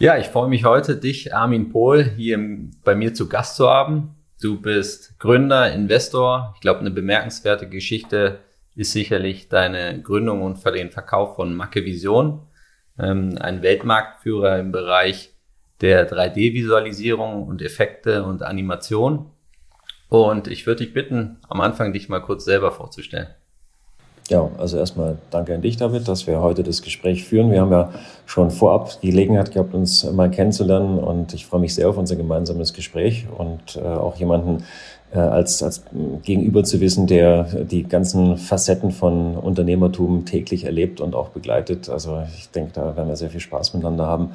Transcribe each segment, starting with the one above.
Ja, ich freue mich heute, dich, Armin Pohl, hier bei mir zu Gast zu haben. Du bist Gründer, Investor. Ich glaube, eine bemerkenswerte Geschichte ist sicherlich deine Gründung und den Verkauf von Macke Vision, ähm, ein Weltmarktführer im Bereich der 3D-Visualisierung und Effekte und Animation. Und ich würde dich bitten, am Anfang dich mal kurz selber vorzustellen. Ja, also erstmal danke an dich, David, dass wir heute das Gespräch führen. Wir haben ja schon vorab die Gelegenheit gehabt, uns mal kennenzulernen und ich freue mich sehr auf unser gemeinsames Gespräch und äh, auch jemanden äh, als, als Gegenüber zu wissen, der die ganzen Facetten von Unternehmertum täglich erlebt und auch begleitet. Also ich denke, da werden wir sehr viel Spaß miteinander haben.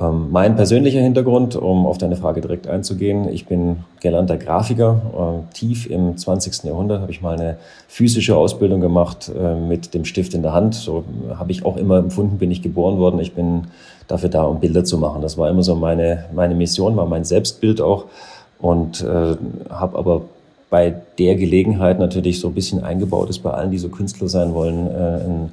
Ähm, mein persönlicher Hintergrund, um auf deine Frage direkt einzugehen, ich bin gelernter Grafiker. Äh, tief im 20. Jahrhundert habe ich mal eine physische Ausbildung gemacht äh, mit dem Stift in der Hand. So habe ich auch immer empfunden, bin ich geboren worden. Ich bin dafür da, um Bilder zu machen. Das war immer so meine, meine Mission, war mein Selbstbild auch. Und äh, habe aber bei der Gelegenheit natürlich so ein bisschen eingebaut ist bei allen, die so Künstler sein wollen, äh,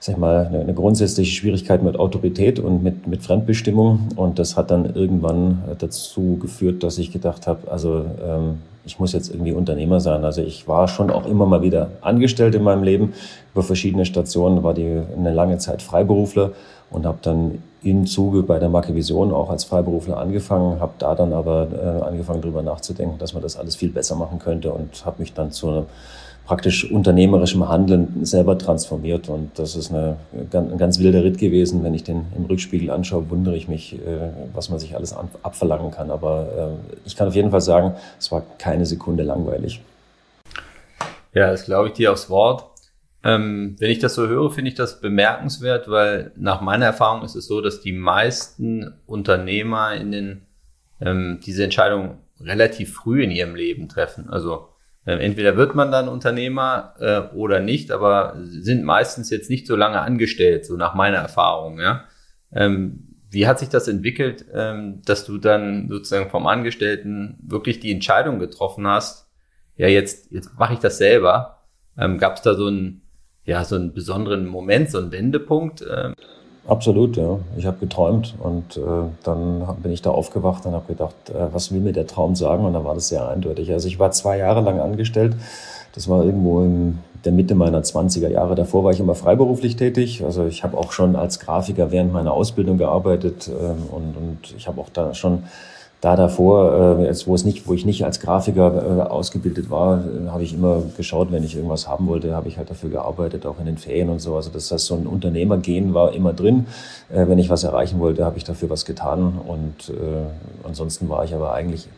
sag ich mal, eine, eine grundsätzliche Schwierigkeit mit Autorität und mit, mit Fremdbestimmung. Und das hat dann irgendwann dazu geführt, dass ich gedacht habe, also ähm, ich muss jetzt irgendwie Unternehmer sein. Also ich war schon auch immer mal wieder angestellt in meinem Leben über verschiedene Stationen, war die eine lange Zeit Freiberufler und habe dann im Zuge bei der Marke Vision auch als Freiberufler angefangen, habe da dann aber äh, angefangen darüber nachzudenken, dass man das alles viel besser machen könnte und habe mich dann zu einem praktisch unternehmerischem Handeln selber transformiert. Und das ist eine, ein ganz wilder Ritt gewesen. Wenn ich den im Rückspiegel anschaue, wundere ich mich, äh, was man sich alles abverlangen kann. Aber äh, ich kann auf jeden Fall sagen, es war keine Sekunde langweilig. Ja, das glaube ich dir aufs Wort. Ähm, wenn ich das so höre, finde ich das bemerkenswert, weil nach meiner Erfahrung ist es so, dass die meisten Unternehmer in den, ähm, diese Entscheidung relativ früh in ihrem Leben treffen. Also entweder wird man dann Unternehmer äh, oder nicht, aber sind meistens jetzt nicht so lange angestellt, so nach meiner Erfahrung. Ja? Ähm, wie hat sich das entwickelt, ähm, dass du dann sozusagen vom Angestellten wirklich die Entscheidung getroffen hast, ja, jetzt, jetzt mache ich das selber. Ähm, Gab es da so einen, ja, so einen besonderen Moment, so einen Wendepunkt? Ähm? Absolut, ja. Ich habe geträumt und äh, dann bin ich da aufgewacht und habe gedacht, äh, was will mir der Traum sagen? Und dann war das sehr eindeutig. Also ich war zwei Jahre lang angestellt. Das war irgendwo in der Mitte meiner 20er Jahre. Davor war ich immer freiberuflich tätig. Also ich habe auch schon als Grafiker während meiner Ausbildung gearbeitet äh, und, und ich habe auch da schon da davor, äh, jetzt wo es nicht, wo ich nicht als Grafiker äh, ausgebildet war, äh, habe ich immer geschaut, wenn ich irgendwas haben wollte, habe ich halt dafür gearbeitet, auch in den Ferien und so. Also das heißt, so ein Unternehmergehen war immer drin. Äh, wenn ich was erreichen wollte, habe ich dafür was getan. Und äh, ansonsten war ich aber eigentlich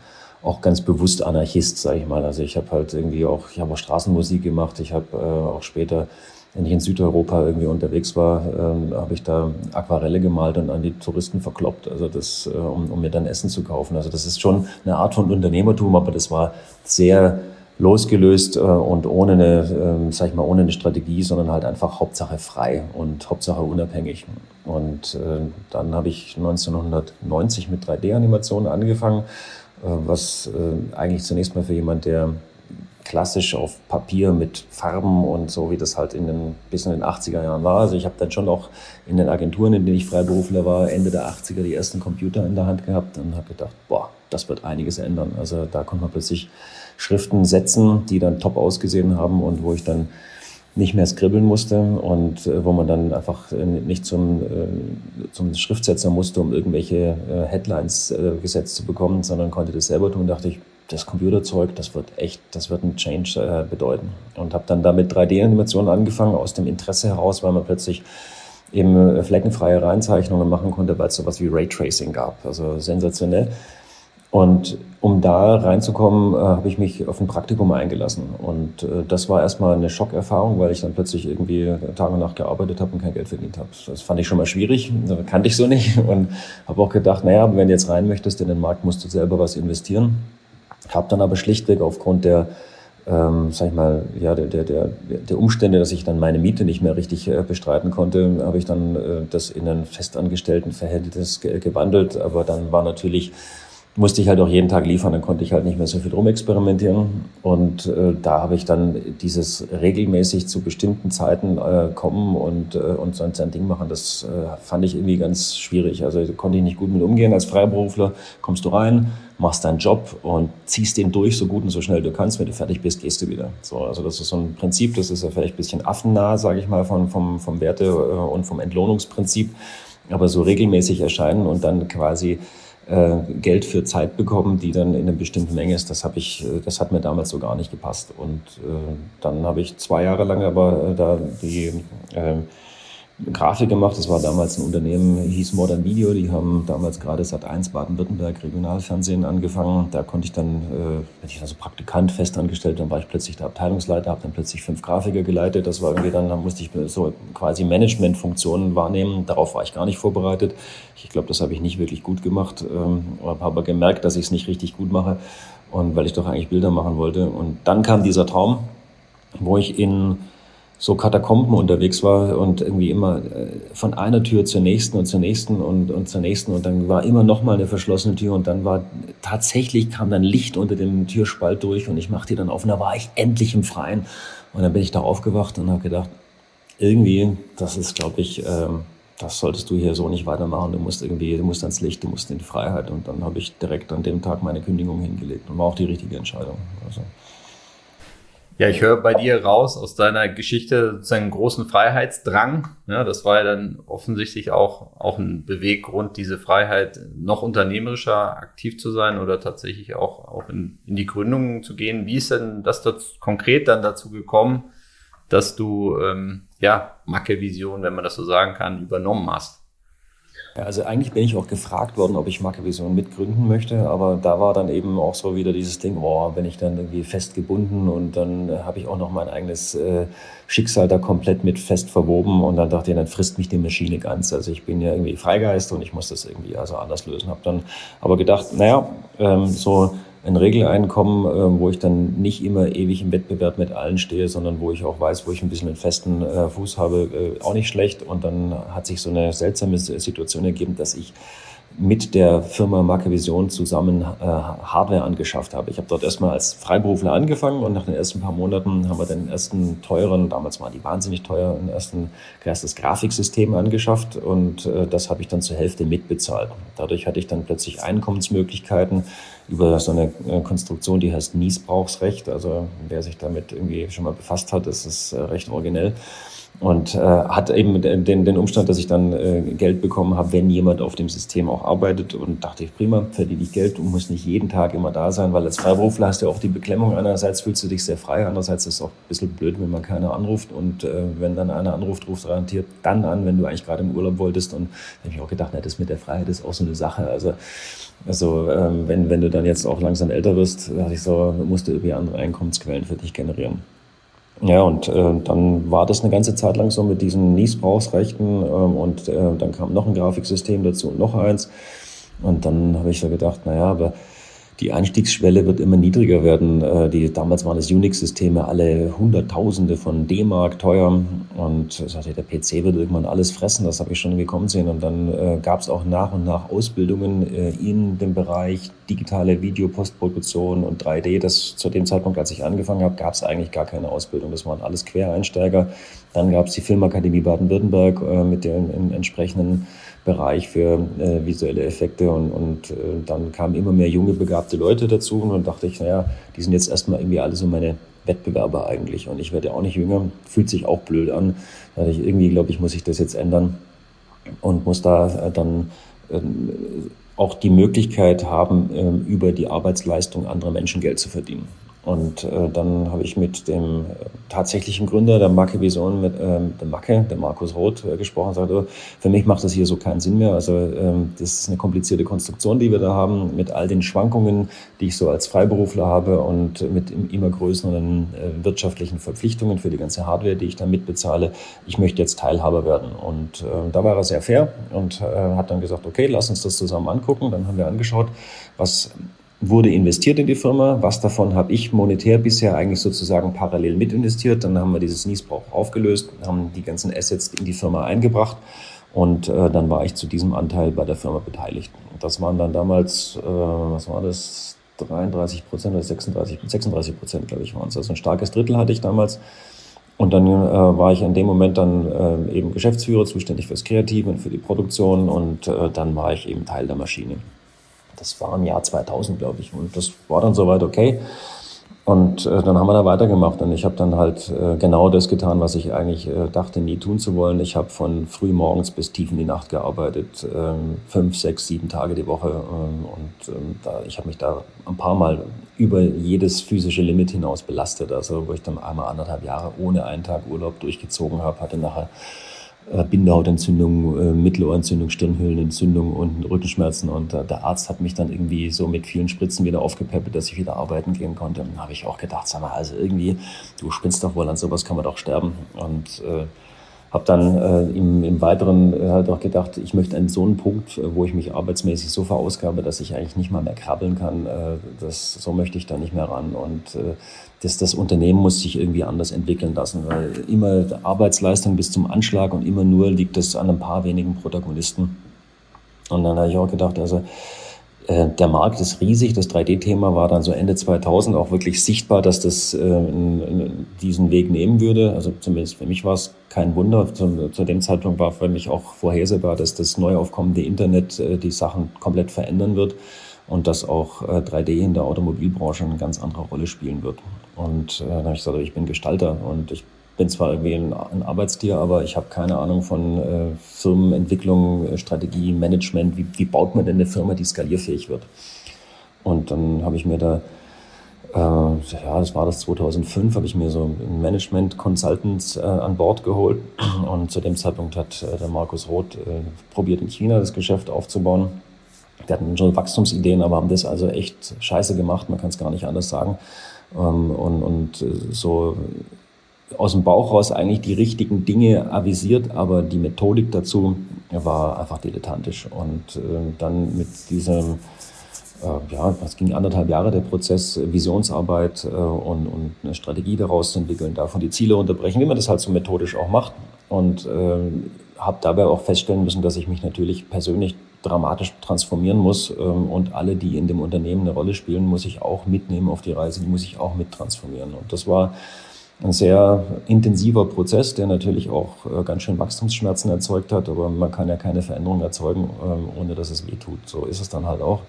auch ganz bewusst Anarchist, sage ich mal. Also ich habe halt irgendwie auch, ich habe auch Straßenmusik gemacht. Ich habe äh, auch später wenn ich in Südeuropa irgendwie unterwegs war, ähm, habe ich da Aquarelle gemalt und an die Touristen verkloppt, also das, äh, um, um mir dann Essen zu kaufen. Also das ist schon eine Art von Unternehmertum, aber das war sehr losgelöst äh, und ohne eine, äh, sag ich mal, ohne eine Strategie, sondern halt einfach Hauptsache frei und Hauptsache unabhängig. Und äh, dann habe ich 1990 mit 3D-Animationen angefangen, äh, was äh, eigentlich zunächst mal für jemand, der klassisch auf Papier mit Farben und so, wie das halt in den, bis in den 80er Jahren war. Also ich habe dann schon auch in den Agenturen, in denen ich Freiberufler war, Ende der 80er die ersten Computer in der Hand gehabt und habe gedacht, boah, das wird einiges ändern. Also da konnte man plötzlich Schriften setzen, die dann top ausgesehen haben und wo ich dann nicht mehr skribbeln musste und äh, wo man dann einfach äh, nicht zum, äh, zum Schriftsetzer musste, um irgendwelche äh, Headlines äh, gesetzt zu bekommen, sondern konnte das selber tun. dachte ich, das Computerzeug, das wird echt, das wird ein Change äh, bedeuten. Und habe dann damit 3D-Animationen angefangen, aus dem Interesse heraus, weil man plötzlich eben äh, fleckenfreie Reinzeichnungen machen konnte, weil es sowas wie Raytracing gab. Also sensationell. Und um da reinzukommen, äh, habe ich mich auf ein Praktikum eingelassen. Und äh, das war erstmal eine Schockerfahrung, weil ich dann plötzlich irgendwie Tag und Nacht gearbeitet habe und kein Geld verdient habe. Das fand ich schon mal schwierig, das kannte ich so nicht. Und habe auch gedacht, naja, wenn du jetzt rein möchtest in den Markt, musst du selber was investieren. Habe dann aber schlichtweg aufgrund der ähm, sag ich mal, ja, der, der, der, der Umstände, dass ich dann meine Miete nicht mehr richtig äh, bestreiten konnte, habe ich dann äh, das in ein festangestellten Verhältnis ge gewandelt. Aber dann war natürlich musste ich halt auch jeden Tag liefern, dann konnte ich halt nicht mehr so viel rumexperimentieren. Und äh, da habe ich dann dieses regelmäßig zu bestimmten Zeiten äh, kommen und, äh, und sein, sein Ding machen, das äh, fand ich irgendwie ganz schwierig. Also konnte ich nicht gut mit umgehen. Als Freiberufler kommst du rein, machst deinen Job und ziehst den durch so gut und so schnell du kannst. Wenn du fertig bist, gehst du wieder. So, also das ist so ein Prinzip, das ist ja vielleicht ein bisschen affennah, sage ich mal, von, vom, vom Werte- äh, und vom Entlohnungsprinzip. Aber so regelmäßig erscheinen und dann quasi äh, Geld für Zeit bekommen, die dann in einer bestimmten Menge ist. Das habe ich, äh, das hat mir damals so gar nicht gepasst. Und äh, dann habe ich zwei Jahre lang aber äh, da die äh, Grafik gemacht. Das war damals ein Unternehmen, hieß Modern Video. Die haben damals gerade seit 1 Baden-Württemberg Regionalfernsehen angefangen. Da konnte ich dann, äh, ich also Praktikant fest angestellt, dann war ich plötzlich der Abteilungsleiter, habe dann plötzlich fünf Grafiker geleitet. Das war irgendwie dann, dann musste ich so quasi Managementfunktionen wahrnehmen. Darauf war ich gar nicht vorbereitet. Ich glaube, das habe ich nicht wirklich gut gemacht. Ähm, habe aber gemerkt, dass ich es nicht richtig gut mache. Und weil ich doch eigentlich Bilder machen wollte. Und dann kam dieser Traum, wo ich in so Katakomben unterwegs war und irgendwie immer äh, von einer Tür zur nächsten und zur nächsten und, und zur nächsten und dann war immer noch mal eine verschlossene Tür und dann war tatsächlich kam dann Licht unter dem Türspalt durch und ich machte die dann auf und da war ich endlich im Freien und dann bin ich da aufgewacht und habe gedacht, irgendwie, das ist glaube ich, ähm, das solltest du hier so nicht weitermachen. Du musst irgendwie, du musst ans Licht, du musst in die Freiheit. Und dann habe ich direkt an dem Tag meine Kündigung hingelegt und war auch die richtige Entscheidung. Also. Ja, ich höre bei dir raus aus deiner Geschichte sozusagen großen Freiheitsdrang. Ja, das war ja dann offensichtlich auch, auch ein Beweggrund, diese Freiheit noch unternehmerischer aktiv zu sein oder tatsächlich auch, auch in, in die Gründung zu gehen. Wie ist denn das dazu, konkret dann dazu gekommen, dass du ähm, ja Macke Vision, wenn man das so sagen kann, übernommen hast? Also eigentlich bin ich auch gefragt worden, ob ich Markevision mitgründen möchte, aber da war dann eben auch so wieder dieses Ding, oh, bin ich dann irgendwie festgebunden und dann äh, habe ich auch noch mein eigenes äh, Schicksal da komplett mit fest verwoben und dann dachte ich, dann frisst mich die Maschine ganz. Also ich bin ja irgendwie Freigeist und ich muss das irgendwie also anders lösen. Habe dann aber gedacht, naja, ähm, so ein Regeleinkommen, äh, wo ich dann nicht immer ewig im Wettbewerb mit allen stehe, sondern wo ich auch weiß, wo ich ein bisschen einen festen äh, Fuß habe, äh, auch nicht schlecht. Und dann hat sich so eine seltsame Situation ergeben, dass ich mit der Firma Marke Vision zusammen äh, Hardware angeschafft habe. Ich habe dort erstmal als Freiberufler angefangen und nach den ersten paar Monaten haben wir den ersten teuren, damals waren die wahnsinnig teuer, ein ersten, erstes Grafiksystem angeschafft und äh, das habe ich dann zur Hälfte mitbezahlt. Dadurch hatte ich dann plötzlich Einkommensmöglichkeiten über so eine äh, Konstruktion, die heißt Niesbrauchsrecht. Also wer sich damit irgendwie schon mal befasst hat, ist es äh, recht originell. Und äh, hat eben den, den Umstand, dass ich dann äh, Geld bekommen habe, wenn jemand auf dem System auch arbeitet. Und dachte ich, prima, verdiene ich Geld und muss nicht jeden Tag immer da sein, weil als Freiberufler hast du auch die Beklemmung. Einerseits fühlst du dich sehr frei, andererseits ist es auch ein bisschen blöd, wenn man keiner anruft. Und äh, wenn dann einer anruft, ruft garantiert dann an, wenn du eigentlich gerade im Urlaub wolltest. Und da habe ich auch gedacht, na, das mit der Freiheit ist auch so eine Sache. Also also ähm, wenn, wenn du dann jetzt auch langsam älter wirst, dachte ich so, musst du irgendwie andere Einkommensquellen für dich generieren. Ja, und äh, dann war das eine ganze Zeit lang so mit diesen Niesbrauchsrechten ähm, und äh, dann kam noch ein Grafiksystem dazu und noch eins. Und dann habe ich so gedacht, naja, aber die Einstiegsschwelle wird immer niedriger werden. Äh, die, damals waren das Unix-Systeme alle Hunderttausende von D-Mark teuer und sagte, der PC wird irgendwann alles fressen, das habe ich schon gekommen sehen. Und dann äh, gab es auch nach und nach Ausbildungen äh, in dem Bereich digitale Videopostproduktion und 3D. Das zu dem Zeitpunkt, als ich angefangen habe, gab es eigentlich gar keine Ausbildung. Das waren alles Quereinsteiger. Dann gab es die Filmakademie Baden-Württemberg äh, mit den entsprechenden Bereich für äh, visuelle Effekte und, und äh, dann kamen immer mehr junge, begabte Leute dazu und dann dachte ich, naja, die sind jetzt erstmal irgendwie alle so meine Wettbewerber eigentlich und ich werde auch nicht jünger, fühlt sich auch blöd an. Da ich, irgendwie glaube ich, muss ich das jetzt ändern und muss da äh, dann äh, auch die Möglichkeit haben, äh, über die Arbeitsleistung anderer Menschen Geld zu verdienen. Und äh, dann habe ich mit dem äh, tatsächlichen Gründer der Macke Vision, mit ähm, der Macke, der Markus Roth, äh, gesprochen. Sagte, für mich macht das hier so keinen Sinn mehr. Also ähm, das ist eine komplizierte Konstruktion, die wir da haben, mit all den Schwankungen, die ich so als Freiberufler habe und mit immer größeren äh, wirtschaftlichen Verpflichtungen für die ganze Hardware, die ich dann mitbezahle. Ich möchte jetzt Teilhaber werden. Und äh, da war er sehr fair und äh, hat dann gesagt, okay, lass uns das zusammen angucken. Dann haben wir angeschaut, was wurde investiert in die Firma. Was davon habe ich monetär bisher eigentlich sozusagen parallel mit investiert. Dann haben wir dieses Niesbrauch aufgelöst, haben die ganzen Assets in die Firma eingebracht und äh, dann war ich zu diesem Anteil bei der Firma beteiligt. Das waren dann damals, äh, was war das, 33 Prozent oder 36, 36 Prozent, glaube ich, waren es. Also ein starkes Drittel hatte ich damals. Und dann äh, war ich in dem Moment dann äh, eben Geschäftsführer, zuständig fürs Kreative und für die Produktion und äh, dann war ich eben Teil der Maschine. Das war im Jahr 2000, glaube ich. Und das war dann soweit okay. Und äh, dann haben wir da weitergemacht und ich habe dann halt äh, genau das getan, was ich eigentlich äh, dachte, nie tun zu wollen. Ich habe von früh morgens bis tief in die Nacht gearbeitet, ähm, fünf, sechs, sieben Tage die Woche. Ähm, und ähm, da, ich habe mich da ein paar Mal über jedes physische Limit hinaus belastet. Also wo ich dann einmal anderthalb Jahre ohne einen Tag Urlaub durchgezogen habe, hatte nachher Bindehautentzündung, äh, Mittelohrentzündung, Stirnhöhlenentzündung und Rückenschmerzen. Und äh, der Arzt hat mich dann irgendwie so mit vielen Spritzen wieder aufgepäppelt, dass ich wieder arbeiten gehen konnte. Und dann habe ich auch gedacht, sag mal, also irgendwie, du spinnst doch wohl, an sowas kann man doch sterben. Und äh, habe dann äh, im, im Weiteren äh, halt auch gedacht, ich möchte an so einen Punkt, äh, wo ich mich arbeitsmäßig so verausgabe, dass ich eigentlich nicht mal mehr krabbeln kann. Äh, das, so möchte ich da nicht mehr ran. Und äh, das, das Unternehmen muss sich irgendwie anders entwickeln lassen, weil immer Arbeitsleistung bis zum Anschlag und immer nur liegt das an ein paar wenigen Protagonisten. Und dann habe ich auch gedacht, also der Markt ist riesig. Das 3D-Thema war dann so Ende 2000 auch wirklich sichtbar, dass das äh, diesen Weg nehmen würde. Also zumindest für mich war es kein Wunder. Zu, zu, dem Zeitpunkt war für mich auch vorhersehbar, dass das neu aufkommende Internet äh, die Sachen komplett verändern wird und dass auch äh, 3D in der Automobilbranche eine ganz andere Rolle spielen wird. Und äh, dann habe ich gesagt, ich bin Gestalter und ich bin zwar irgendwie ein, ein Arbeitstier, aber ich habe keine Ahnung von äh, Firmenentwicklung, äh, Strategie, Management. Wie, wie baut man denn eine Firma, die skalierfähig wird? Und dann habe ich mir da, äh, ja, das war das 2005, habe ich mir so ein Management Consultants äh, an Bord geholt. Und zu dem Zeitpunkt hat äh, der Markus Roth äh, probiert, in China das Geschäft aufzubauen. Wir hatten schon Wachstumsideen, aber haben das also echt scheiße gemacht, man kann es gar nicht anders sagen. Ähm, und, und äh, so aus dem Bauch raus eigentlich die richtigen Dinge avisiert, aber die Methodik dazu war einfach dilettantisch. Und äh, dann mit diesem, äh, ja, es ging anderthalb Jahre der Prozess, Visionsarbeit äh, und, und eine Strategie daraus zu entwickeln, davon die Ziele unterbrechen, wie man das halt so methodisch auch macht. Und äh, habe dabei auch feststellen müssen, dass ich mich natürlich persönlich dramatisch transformieren muss ähm, und alle, die in dem Unternehmen eine Rolle spielen, muss ich auch mitnehmen auf die Reise, die muss ich auch mit transformieren. Und das war ein sehr intensiver Prozess, der natürlich auch äh, ganz schön Wachstumsschmerzen erzeugt hat, aber man kann ja keine Veränderung erzeugen, ähm, ohne dass es weh tut. So ist es dann halt auch.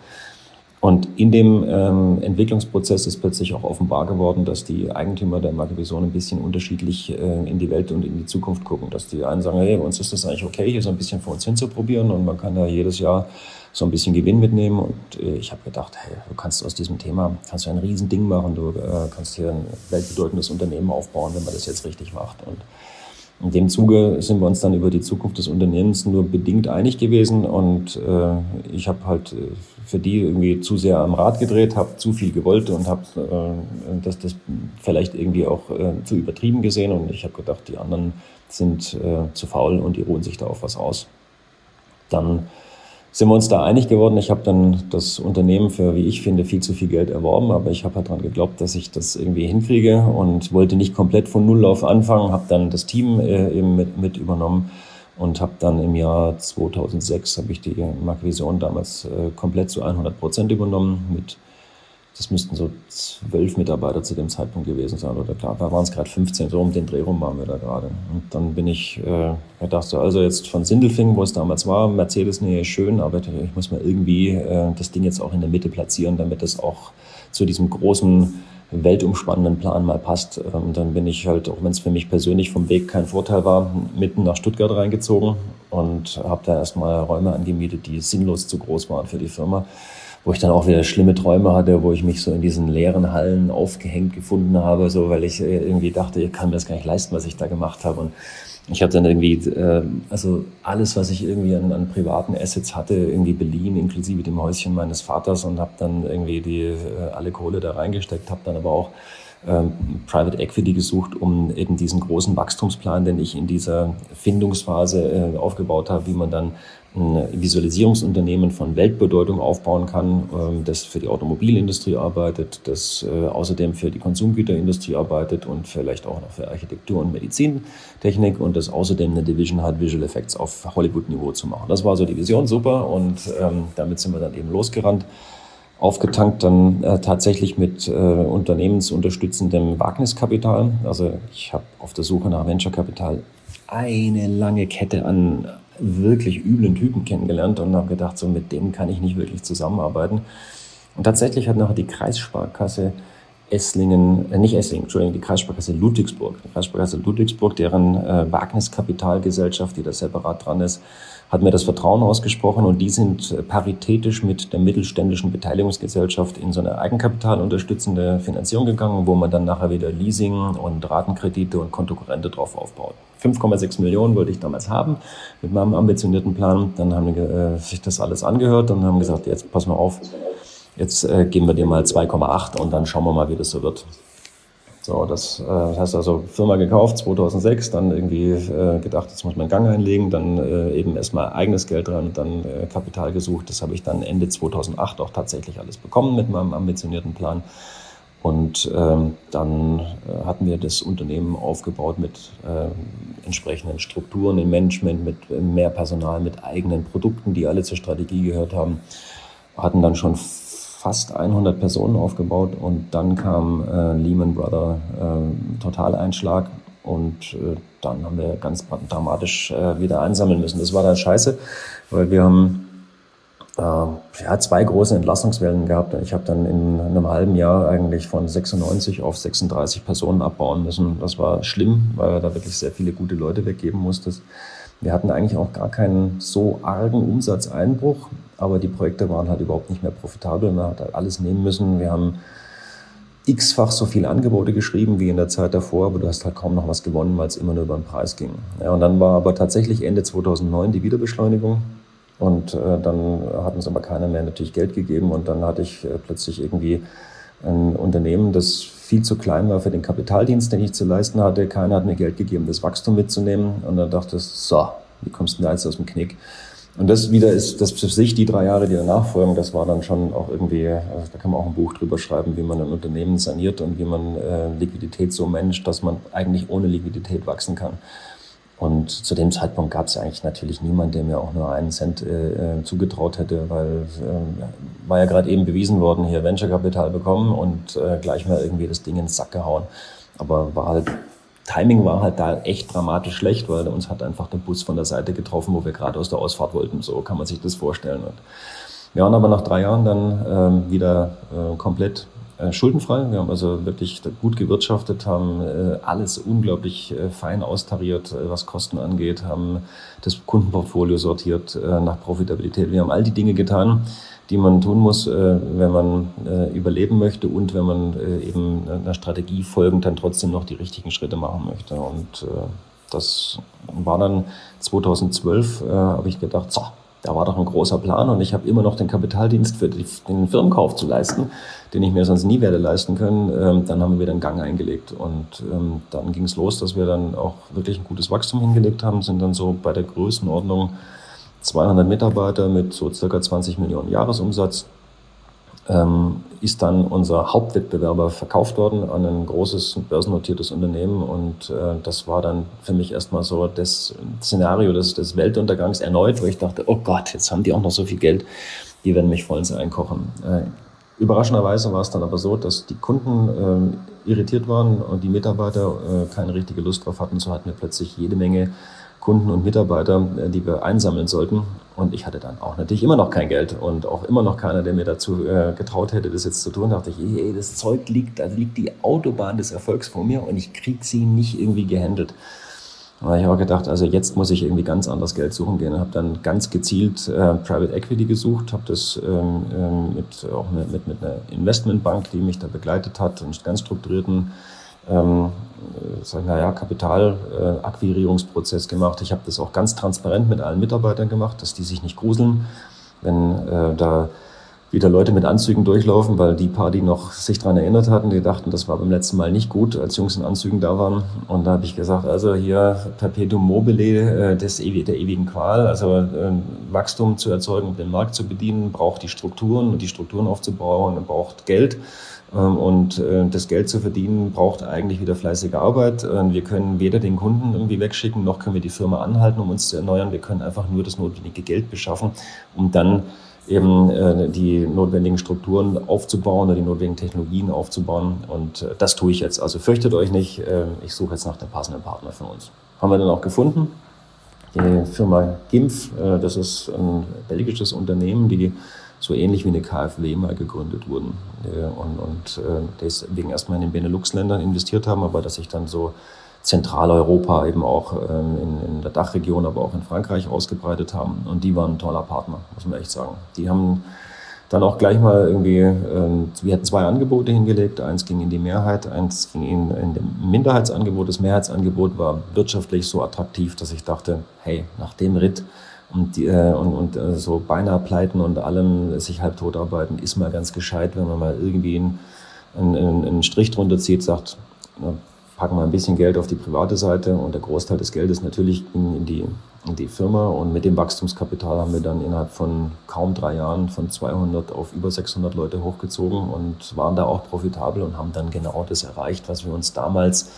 Und in dem ähm, Entwicklungsprozess ist plötzlich auch offenbar geworden, dass die Eigentümer der Marke ein bisschen unterschiedlich äh, in die Welt und in die Zukunft gucken. Dass die einen sagen, hey, uns ist das eigentlich okay, hier so ein bisschen vor uns hinzuprobieren und man kann ja jedes Jahr so ein bisschen Gewinn mitnehmen. Und äh, ich habe gedacht, hey, du kannst aus diesem Thema kannst du ein Riesending machen, du äh, kannst hier ein weltbedeutendes Unternehmen aufbauen, wenn man das jetzt richtig macht. Und in dem Zuge sind wir uns dann über die Zukunft des Unternehmens nur bedingt einig gewesen und äh, ich habe halt äh, für die irgendwie zu sehr am Rad gedreht, habe zu viel gewollt und habe äh, das, das vielleicht irgendwie auch äh, zu übertrieben gesehen und ich habe gedacht, die anderen sind äh, zu faul und die ruhen sich da auf was aus. Dann sind wir uns da einig geworden. Ich habe dann das Unternehmen für, wie ich finde, viel zu viel Geld erworben, aber ich habe halt daran geglaubt, dass ich das irgendwie hinkriege und wollte nicht komplett von Null auf anfangen, habe dann das Team äh, eben mit, mit übernommen und habe dann im Jahr 2006 habe ich die Mark Vision damals äh, komplett zu 100 Prozent übernommen mit das müssten so zwölf Mitarbeiter zu dem Zeitpunkt gewesen sein. Oder klar, da waren es gerade 15, so um den Dreh rum waren wir da gerade. Und dann bin ich, äh, ich dachte, also jetzt von Sindelfingen, wo es damals war, Mercedes-Nähe ist schön, aber ich muss mal irgendwie äh, das Ding jetzt auch in der Mitte platzieren, damit es auch zu diesem großen weltumspannenden Plan mal passt. Ähm, dann bin ich halt, auch wenn es für mich persönlich vom Weg kein Vorteil war, mitten nach Stuttgart reingezogen und habe da erstmal Räume angemietet, die sinnlos zu groß waren für die Firma wo ich dann auch wieder schlimme Träume hatte, wo ich mich so in diesen leeren Hallen aufgehängt gefunden habe, so weil ich äh, irgendwie dachte, ich kann mir das gar nicht leisten, was ich da gemacht habe. Und ich habe dann irgendwie, äh, also alles, was ich irgendwie an, an privaten Assets hatte, irgendwie beliehen, inklusive dem Häuschen meines Vaters und habe dann irgendwie die äh, alle Kohle da reingesteckt, habe dann aber auch Private Equity gesucht, um eben diesen großen Wachstumsplan, den ich in dieser Findungsphase äh, aufgebaut habe, wie man dann ein Visualisierungsunternehmen von Weltbedeutung aufbauen kann, ähm, das für die Automobilindustrie arbeitet, das äh, außerdem für die Konsumgüterindustrie arbeitet und vielleicht auch noch für Architektur und Medizintechnik und das außerdem eine Division hat, Visual Effects auf Hollywood-Niveau zu machen. Das war so die Vision, super und ähm, damit sind wir dann eben losgerannt aufgetankt dann äh, tatsächlich mit äh, unternehmensunterstützendem Wagniskapital. Also ich habe auf der Suche nach Venture Capital eine lange Kette an wirklich üblen Typen kennengelernt und habe gedacht, so mit dem kann ich nicht wirklich zusammenarbeiten. Und tatsächlich hat nachher die Kreissparkasse Esslingen, äh, nicht Esslingen, Entschuldigung, die Kreissparkasse Ludwigsburg, die Kreissparkasse Ludwigsburg, deren äh, Wagniskapitalgesellschaft, die da separat dran ist, hat mir das Vertrauen ausgesprochen und die sind äh, paritätisch mit der mittelständischen Beteiligungsgesellschaft in so eine eigenkapitalunterstützende Finanzierung gegangen, wo man dann nachher wieder Leasing und Ratenkredite und Kontokorrente drauf aufbaut. 5,6 Millionen wollte ich damals haben mit meinem ambitionierten Plan. Dann haben wir äh, sich das alles angehört und haben gesagt, jetzt pass mal auf, jetzt äh, geben wir dir mal 2,8 und dann schauen wir mal, wie das so wird. So, das äh, heißt also Firma gekauft 2006, dann irgendwie äh, gedacht, jetzt muss man Gang einlegen, dann äh, eben erstmal eigenes Geld dran und dann äh, Kapital gesucht. Das habe ich dann Ende 2008 auch tatsächlich alles bekommen mit meinem ambitionierten Plan. Und ähm, dann äh, hatten wir das Unternehmen aufgebaut mit äh, entsprechenden Strukturen im Management, mit mehr Personal, mit eigenen Produkten, die alle zur Strategie gehört haben. Hatten dann schon fast 100 Personen aufgebaut und dann kam äh, Lehman Brother äh, Totaleinschlag und äh, dann haben wir ganz dramatisch äh, wieder einsammeln müssen. Das war dann scheiße, weil wir haben äh, ja, zwei große Entlassungswellen gehabt. Ich habe dann in einem halben Jahr eigentlich von 96 auf 36 Personen abbauen müssen. Das war schlimm, weil da wirklich sehr viele gute Leute weggeben musstest. Wir hatten eigentlich auch gar keinen so argen Umsatzeinbruch, aber die Projekte waren halt überhaupt nicht mehr profitabel. Man hat halt alles nehmen müssen. Wir haben x-fach so viele Angebote geschrieben wie in der Zeit davor, aber du hast halt kaum noch was gewonnen, weil es immer nur über den Preis ging. Ja, und dann war aber tatsächlich Ende 2009 die Wiederbeschleunigung und äh, dann hat uns aber keiner mehr natürlich Geld gegeben und dann hatte ich äh, plötzlich irgendwie ein Unternehmen, das viel zu klein war für den Kapitaldienst, den ich zu leisten hatte. Keiner hat mir Geld gegeben, das Wachstum mitzunehmen. Und dann dachte ich, so, wie kommst du denn da jetzt aus dem Knick? Und das wieder ist, das für sich die drei Jahre, die danach folgen, das war dann schon auch irgendwie, also da kann man auch ein Buch drüber schreiben, wie man ein Unternehmen saniert und wie man äh, Liquidität so managt, dass man eigentlich ohne Liquidität wachsen kann. Und zu dem Zeitpunkt gab es eigentlich natürlich niemand, der mir auch nur einen Cent äh, äh zugetraut hätte, weil äh, war ja gerade eben bewiesen worden, hier Venture Capital bekommen und äh, gleich mal irgendwie das Ding ins Sack gehauen. Aber war halt Timing war halt da echt dramatisch schlecht, weil uns hat einfach der Bus von der Seite getroffen, wo wir gerade aus der Ausfahrt wollten. So kann man sich das vorstellen. Und wir waren aber nach drei Jahren dann ähm, wieder äh, komplett schuldenfrei. Wir haben also wirklich gut gewirtschaftet, haben äh, alles unglaublich äh, fein austariert, äh, was Kosten angeht, haben das Kundenportfolio sortiert äh, nach Profitabilität. Wir haben all die Dinge getan, die man tun muss, äh, wenn man äh, überleben möchte und wenn man äh, eben einer Strategie folgend dann trotzdem noch die richtigen Schritte machen möchte. Und das war dann 2012, habe ich gedacht, so, da war doch ein großer Plan und ich habe immer noch den Kapitaldienst für den Firmenkauf zu leisten, den ich mir sonst nie werde leisten können. Ähm, dann haben wir wieder einen Gang eingelegt und ähm, dann ging es los, dass wir dann auch wirklich ein gutes Wachstum hingelegt haben, sind dann so bei der Größenordnung 200 Mitarbeiter mit so circa 20 Millionen Jahresumsatz. Ähm, ist dann unser Hauptwettbewerber verkauft worden an ein großes börsennotiertes Unternehmen und äh, das war dann für mich erstmal so das Szenario des, des Weltuntergangs erneut, wo ich dachte, oh Gott, jetzt haben die auch noch so viel Geld, die werden mich vollends einkochen. Äh, überraschenderweise war es dann aber so, dass die Kunden äh, irritiert waren und die Mitarbeiter äh, keine richtige Lust drauf hatten, so hatten wir plötzlich jede Menge Kunden und Mitarbeiter, äh, die wir einsammeln sollten. Und ich hatte dann auch natürlich immer noch kein Geld und auch immer noch keiner, der mir dazu äh, getraut hätte, das jetzt zu tun. Da dachte ich, ey, das Zeug liegt, da liegt die Autobahn des Erfolgs vor mir und ich krieg sie nicht irgendwie gehandelt. Da habe ich auch gedacht, also jetzt muss ich irgendwie ganz anders Geld suchen gehen. Habe dann ganz gezielt äh, Private Equity gesucht, habe das ähm, ähm, mit, auch mit, mit, mit einer Investmentbank, die mich da begleitet hat, einen ganz strukturierten ähm, sag ich, naja, Kapitalakquirierungsprozess gemacht. Ich habe das auch ganz transparent mit allen Mitarbeitern gemacht, dass die sich nicht gruseln, wenn äh, da wieder Leute mit Anzügen durchlaufen, weil die paar, die noch sich dran erinnert hatten, die dachten, das war beim letzten Mal nicht gut, als Jungs in Anzügen da waren. Und da habe ich gesagt, also hier Perpetuum mobile äh, des, der ewigen Qual, also äh, Wachstum zu erzeugen, um den Markt zu bedienen, braucht die Strukturen und die Strukturen aufzubauen, braucht Geld. Ähm, und äh, das Geld zu verdienen braucht eigentlich wieder fleißige Arbeit. Wir können weder den Kunden irgendwie wegschicken, noch können wir die Firma anhalten, um uns zu erneuern. Wir können einfach nur das notwendige Geld beschaffen, um dann eben äh, die notwendigen Strukturen aufzubauen oder die notwendigen Technologien aufzubauen. Und äh, das tue ich jetzt. Also fürchtet euch nicht, ich suche jetzt nach dem passenden Partner für uns. Haben wir dann auch gefunden. Die Firma GIMF, das ist ein belgisches Unternehmen, die so ähnlich wie eine KfW mal gegründet wurden. Äh, und, und äh, deswegen erstmal in den Benelux-Ländern investiert haben, aber dass ich dann so Zentraleuropa eben auch ähm, in, in der Dachregion, aber auch in Frankreich ausgebreitet haben. Und die waren ein toller Partner, muss man echt sagen. Die haben dann auch gleich mal irgendwie, ähm, wir hatten zwei Angebote hingelegt. Eins ging in die Mehrheit, eins ging in, in dem Minderheitsangebot. Das Mehrheitsangebot war wirtschaftlich so attraktiv, dass ich dachte, hey, nach dem Ritt und, die, äh, und, und äh, so beinahe pleiten und allem sich halb tot arbeiten, ist mal ganz gescheit, wenn man mal irgendwie einen, einen, einen Strich drunter zieht, sagt, packen wir ein bisschen Geld auf die private Seite. Und der Großteil des Geldes natürlich ging in die, in die Firma. Und mit dem Wachstumskapital haben wir dann innerhalb von kaum drei Jahren von 200 auf über 600 Leute hochgezogen und waren da auch profitabel und haben dann genau das erreicht, was wir uns damals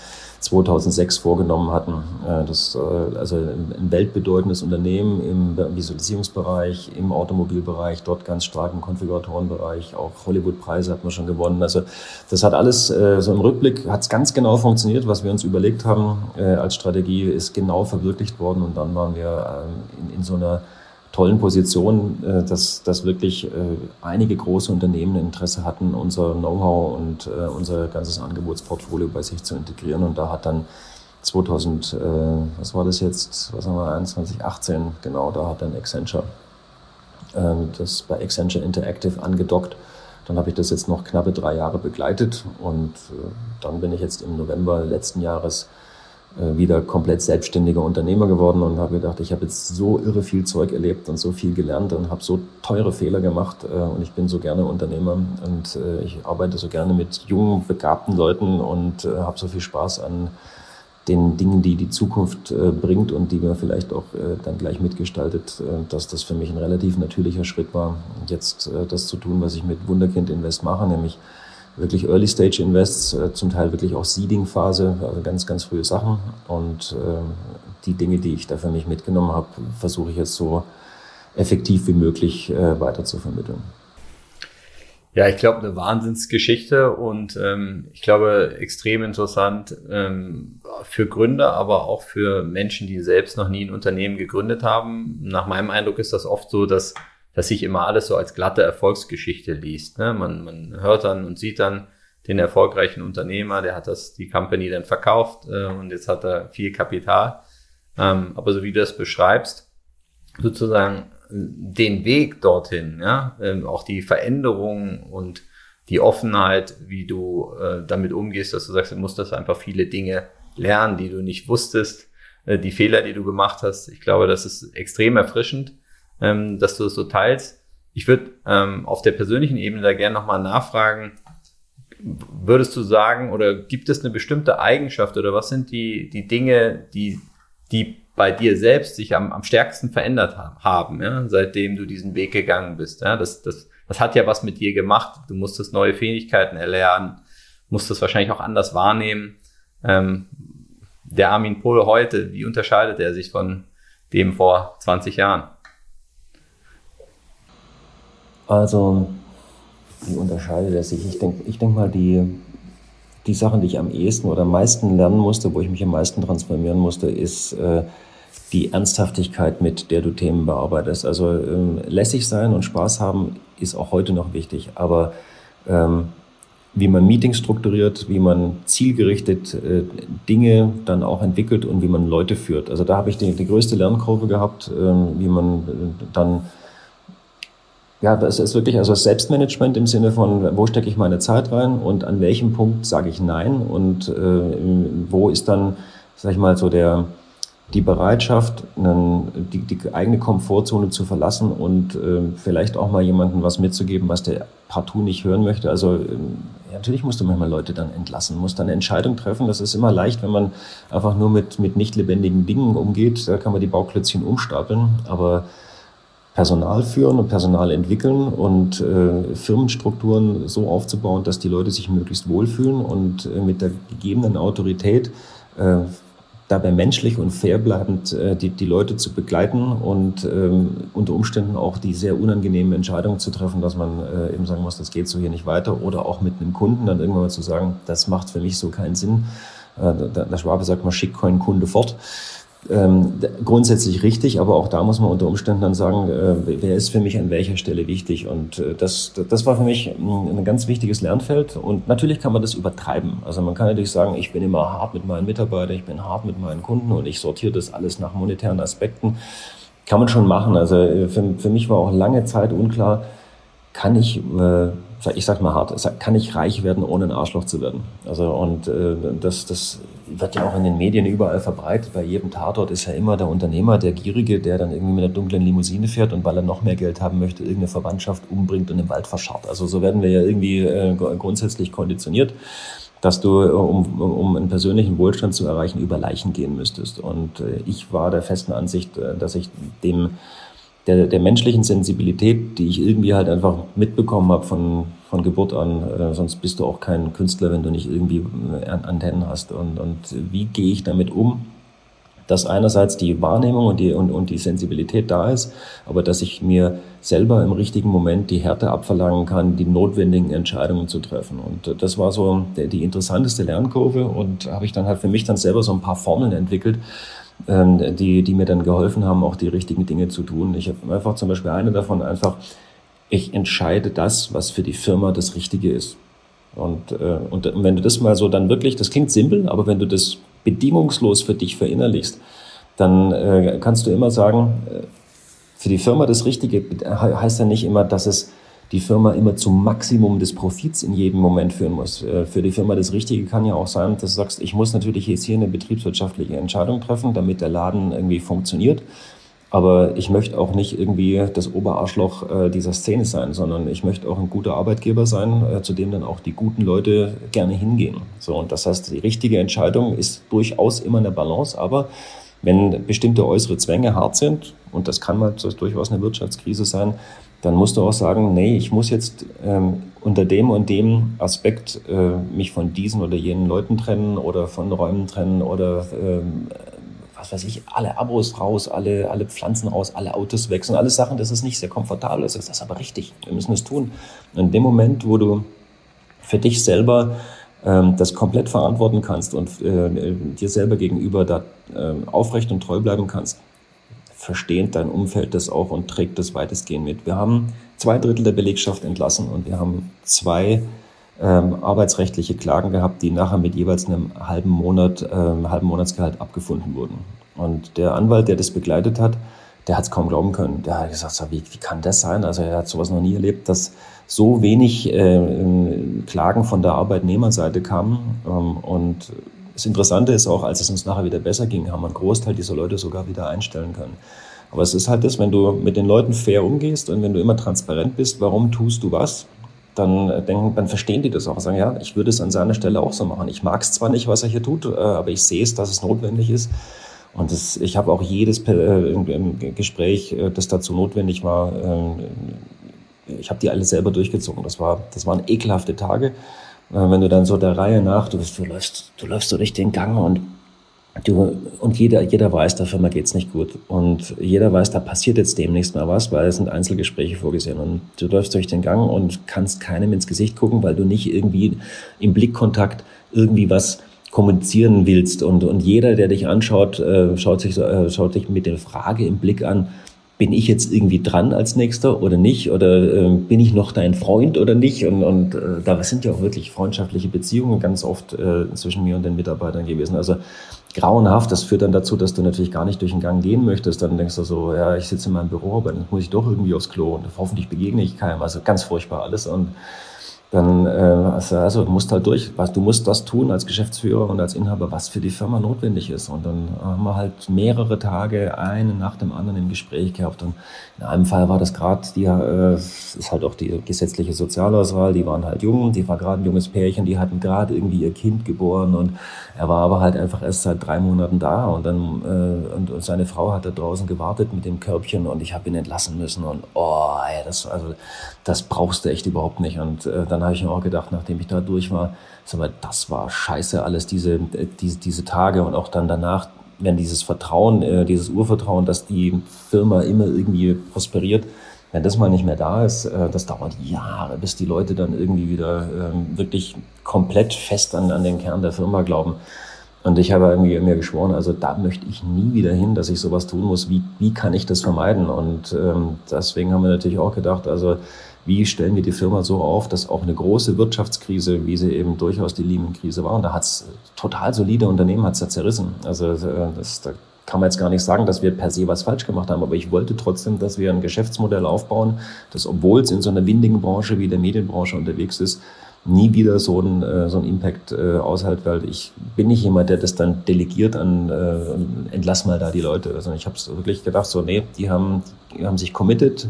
2006 vorgenommen hatten. Äh, das, äh, also ein weltbedeutendes Unternehmen im Visualisierungsbereich, im Automobilbereich, dort ganz stark im Konfiguratorenbereich, auch Hollywood-Preise hat man schon gewonnen. Also das hat alles, äh, so im Rückblick hat es ganz genau funktioniert, was wir uns überlegt haben als Strategie, ist genau verwirklicht worden und dann waren wir ähm, in, in so einer tollen Position, äh, dass, dass wirklich äh, einige große Unternehmen Interesse hatten, unser Know-how und äh, unser ganzes Angebotsportfolio bei sich zu integrieren. Und da hat dann 2000, was war das jetzt, was haben wir, 21, 18, genau, da hat dann Accenture das bei Accenture Interactive angedockt. Dann habe ich das jetzt noch knappe drei Jahre begleitet und dann bin ich jetzt im November letzten Jahres äh, wieder komplett selbstständiger Unternehmer geworden und habe gedacht, ich habe jetzt so irre viel Zeug erlebt und so viel gelernt und habe so teure Fehler gemacht äh, und ich bin so gerne Unternehmer und äh, ich arbeite so gerne mit jungen, begabten Leuten und habe so viel Spaß an den Dingen, die die Zukunft bringt und die mir vielleicht auch dann gleich mitgestaltet, dass das für mich ein relativ natürlicher Schritt war, jetzt das zu tun, was ich mit Wunderkind Invest mache, nämlich wirklich Early Stage Invests, äh, zum Teil wirklich auch Seeding Phase, also ganz, ganz frühe Sachen. Und äh, die Dinge, die ich da für mich mitgenommen habe, versuche ich jetzt so effektiv wie möglich äh, weiter zu vermitteln. Ja, ich glaube, eine Wahnsinnsgeschichte und ähm, ich glaube, extrem interessant ähm, für Gründer, aber auch für Menschen, die selbst noch nie ein Unternehmen gegründet haben. Nach meinem Eindruck ist das oft so, dass dass sich immer alles so als glatte Erfolgsgeschichte liest. Ne? Man, man hört dann und sieht dann den erfolgreichen Unternehmer, der hat das die Company dann verkauft äh, und jetzt hat er viel Kapital. Ähm, aber so wie du das beschreibst, sozusagen den Weg dorthin, ja, ähm, auch die Veränderung und die Offenheit, wie du äh, damit umgehst, dass du sagst, du musst das einfach viele Dinge lernen, die du nicht wusstest, äh, die Fehler, die du gemacht hast. Ich glaube, das ist extrem erfrischend ähm, dass du es so teilst. Ich würde ähm, auf der persönlichen Ebene da gerne nochmal nachfragen, würdest du sagen, oder gibt es eine bestimmte Eigenschaft oder was sind die, die Dinge, die, die bei dir selbst sich am, am stärksten verändert haben, ja, seitdem du diesen Weg gegangen bist? Ja? Das, das, das hat ja was mit dir gemacht. Du musstest neue Fähigkeiten erlernen, musstest wahrscheinlich auch anders wahrnehmen. Ähm, der Armin Pohl heute, wie unterscheidet er sich von dem vor 20 Jahren? Also, wie unterscheidet er sich? Ich denke ich denk mal, die, die Sachen, die ich am ehesten oder am meisten lernen musste, wo ich mich am meisten transformieren musste, ist äh, die Ernsthaftigkeit, mit der du Themen bearbeitest. Also ähm, lässig sein und Spaß haben ist auch heute noch wichtig, aber ähm, wie man Meetings strukturiert, wie man zielgerichtet äh, Dinge dann auch entwickelt und wie man Leute führt. Also da habe ich die, die größte Lernkurve gehabt, äh, wie man äh, dann ja, das ist wirklich also Selbstmanagement im Sinne von, wo stecke ich meine Zeit rein und an welchem Punkt sage ich Nein und äh, wo ist dann, sag ich mal, so der, die Bereitschaft, einen, die, die, eigene Komfortzone zu verlassen und äh, vielleicht auch mal jemandem was mitzugeben, was der partout nicht hören möchte. Also äh, natürlich musst du manchmal Leute dann entlassen, musst dann eine Entscheidung treffen. Das ist immer leicht, wenn man einfach nur mit, mit nicht lebendigen Dingen umgeht. Da kann man die Bauklötzchen umstapeln. Aber Personal führen und Personal entwickeln und äh, Firmenstrukturen so aufzubauen, dass die Leute sich möglichst wohlfühlen und äh, mit der gegebenen Autorität äh, dabei menschlich und fair bleibend äh, die, die Leute zu begleiten und ähm, unter Umständen auch die sehr unangenehmen Entscheidungen zu treffen, dass man äh, eben sagen muss, das geht so hier nicht weiter oder auch mit einem Kunden dann irgendwann mal zu sagen, das macht für mich so keinen Sinn. Äh, der, der Schwabe sagt, man schickt keinen Kunde fort ähm, grundsätzlich richtig, aber auch da muss man unter Umständen dann sagen, äh, wer ist für mich an welcher Stelle wichtig. Und äh, das, das war für mich ein ganz wichtiges Lernfeld. Und natürlich kann man das übertreiben. Also man kann natürlich sagen, ich bin immer hart mit meinen Mitarbeitern, ich bin hart mit meinen Kunden und ich sortiere das alles nach monetären Aspekten. Kann man schon machen. Also äh, für, für mich war auch lange Zeit unklar, kann ich äh, ich sag mal hart, kann ich reich werden, ohne ein Arschloch zu werden. Also und äh, das, das wird ja auch in den Medien überall verbreitet. Bei jedem Tatort ist ja immer der Unternehmer, der Gierige, der dann irgendwie mit einer dunklen Limousine fährt und weil er noch mehr Geld haben möchte, irgendeine Verwandtschaft umbringt und im Wald verscharrt. Also so werden wir ja irgendwie äh, grundsätzlich konditioniert dass du, um, um einen persönlichen Wohlstand zu erreichen, über Leichen gehen müsstest. Und äh, ich war der festen Ansicht, äh, dass ich dem der, der menschlichen Sensibilität, die ich irgendwie halt einfach mitbekommen habe von, von Geburt an. Äh, sonst bist du auch kein Künstler, wenn du nicht irgendwie äh, Antennen hast. Und, und wie gehe ich damit um? Dass einerseits die Wahrnehmung und die, und, und die Sensibilität da ist, aber dass ich mir selber im richtigen Moment die Härte abverlangen kann, die notwendigen Entscheidungen zu treffen. Und äh, das war so die, die interessanteste Lernkurve und habe ich dann halt für mich dann selber so ein paar Formeln entwickelt, ähm, die, die mir dann geholfen haben, auch die richtigen Dinge zu tun. Ich habe einfach zum Beispiel eine davon einfach, ich entscheide das, was für die Firma das Richtige ist. Und, äh, und wenn du das mal so dann wirklich, das klingt simpel, aber wenn du das bedingungslos für dich verinnerlichst, dann äh, kannst du immer sagen, äh, für die Firma das Richtige heißt ja nicht immer, dass es die Firma immer zum Maximum des Profits in jedem Moment führen muss. Äh, für die Firma das Richtige kann ja auch sein, dass du sagst, ich muss natürlich jetzt hier eine betriebswirtschaftliche Entscheidung treffen, damit der Laden irgendwie funktioniert. Aber ich möchte auch nicht irgendwie das Oberarschloch äh, dieser Szene sein, sondern ich möchte auch ein guter Arbeitgeber sein, äh, zu dem dann auch die guten Leute gerne hingehen. So, und das heißt, die richtige Entscheidung ist durchaus immer eine Balance, aber wenn bestimmte äußere Zwänge hart sind, und das kann mal durchaus eine Wirtschaftskrise sein, dann musst du auch sagen, nee, ich muss jetzt ähm, unter dem und dem Aspekt äh, mich von diesen oder jenen Leuten trennen oder von Räumen trennen oder ähm, was weiß ich, alle Abos raus, alle, alle Pflanzen raus, alle Autos wechseln, alles Sachen, das ist nicht sehr komfortabel, das ist aber richtig, wir müssen es tun. Und in dem Moment, wo du für dich selber ähm, das komplett verantworten kannst und äh, dir selber gegenüber da äh, aufrecht und treu bleiben kannst, versteht dein Umfeld das auch und trägt das weitestgehend mit. Wir haben zwei Drittel der Belegschaft entlassen und wir haben zwei ähm, arbeitsrechtliche Klagen gehabt, die nachher mit jeweils einem halben Monat, ähm, halben Monatsgehalt abgefunden wurden. Und der Anwalt, der das begleitet hat, der hat es kaum glauben können. Der hat gesagt, so, wie, wie kann das sein? Also er hat sowas noch nie erlebt, dass so wenig äh, Klagen von der Arbeitnehmerseite kamen. Ähm, und das Interessante ist auch, als es uns nachher wieder besser ging, haben wir einen Großteil dieser Leute sogar wieder einstellen können. Aber es ist halt das, wenn du mit den Leuten fair umgehst und wenn du immer transparent bist, warum tust du was, dann, äh, denken, dann verstehen die das auch. Sagen, ja, ich würde es an seiner Stelle auch so machen. Ich mag es zwar nicht, was er hier tut, äh, aber ich sehe es, dass es notwendig ist. Und das, ich habe auch jedes äh, Gespräch, das dazu notwendig war, ich habe die alle selber durchgezogen. Das, war, das waren ekelhafte Tage. Äh, wenn du dann so der Reihe nach, du, du läufst, du läufst so durch den Gang und du, und jeder, jeder weiß, der Firma geht's nicht gut. Und jeder weiß, da passiert jetzt demnächst mal was, weil es sind Einzelgespräche vorgesehen. Und du läufst durch den Gang und kannst keinem ins Gesicht gucken, weil du nicht irgendwie im Blickkontakt irgendwie was kommunizieren willst. Und, und jeder, der dich anschaut, äh, schaut, sich, äh, schaut dich mit der Frage im Blick an, bin ich jetzt irgendwie dran als Nächster oder nicht? Oder äh, bin ich noch dein Freund oder nicht? Und, und äh, da sind ja auch wirklich freundschaftliche Beziehungen ganz oft äh, zwischen mir und den Mitarbeitern gewesen. Also grauenhaft, das führt dann dazu, dass du natürlich gar nicht durch den Gang gehen möchtest. Dann denkst du so, ja, ich sitze in meinem Büro, aber dann muss ich doch irgendwie aufs Klo und hoffentlich begegne ich keinem. Also ganz furchtbar alles. Und dann äh, also, also du musst halt durch, was du musst das tun als Geschäftsführer und als Inhaber, was für die Firma notwendig ist. Und dann haben wir halt mehrere Tage eine nach dem anderen im Gespräch gehabt. Und in einem Fall war das gerade die äh, ist halt auch die gesetzliche Sozialauswahl. Die waren halt jung, die war gerade ein junges Pärchen, die hatten gerade irgendwie ihr Kind geboren und er war aber halt einfach erst seit drei Monaten da und dann äh, und, und seine Frau hat da draußen gewartet mit dem Körbchen und ich habe ihn entlassen müssen und oh, ey, das also das brauchst du echt überhaupt nicht. Und äh, dann habe ich mir auch gedacht, nachdem ich da durch war, sag mal, das war scheiße alles diese, äh, diese, diese Tage und auch dann danach, wenn dieses Vertrauen, äh, dieses Urvertrauen, dass die Firma immer irgendwie prosperiert, wenn das mal nicht mehr da ist, äh, das dauert Jahre, bis die Leute dann irgendwie wieder ähm, wirklich komplett fest an, an den Kern der Firma glauben. Und ich habe irgendwie mir geschworen, also da möchte ich nie wieder hin, dass ich sowas tun muss. Wie, wie kann ich das vermeiden? Und ähm, deswegen haben wir natürlich auch gedacht, also wie stellen wir die Firma so auf, dass auch eine große Wirtschaftskrise, wie sie eben durchaus die Lehman-Krise war, und da hat es total solide Unternehmen hat's ja zerrissen. Also äh, das, da kann man jetzt gar nicht sagen, dass wir per se was falsch gemacht haben, aber ich wollte trotzdem, dass wir ein Geschäftsmodell aufbauen, das, obwohl es in so einer windigen Branche wie der Medienbranche unterwegs ist, nie wieder so ein, äh, so ein Impact äh, aushält, weil ich bin nicht jemand, der das dann delegiert an, äh, entlass mal da die Leute. Also ich habe wirklich gedacht, so, nee, die haben, die haben sich committed,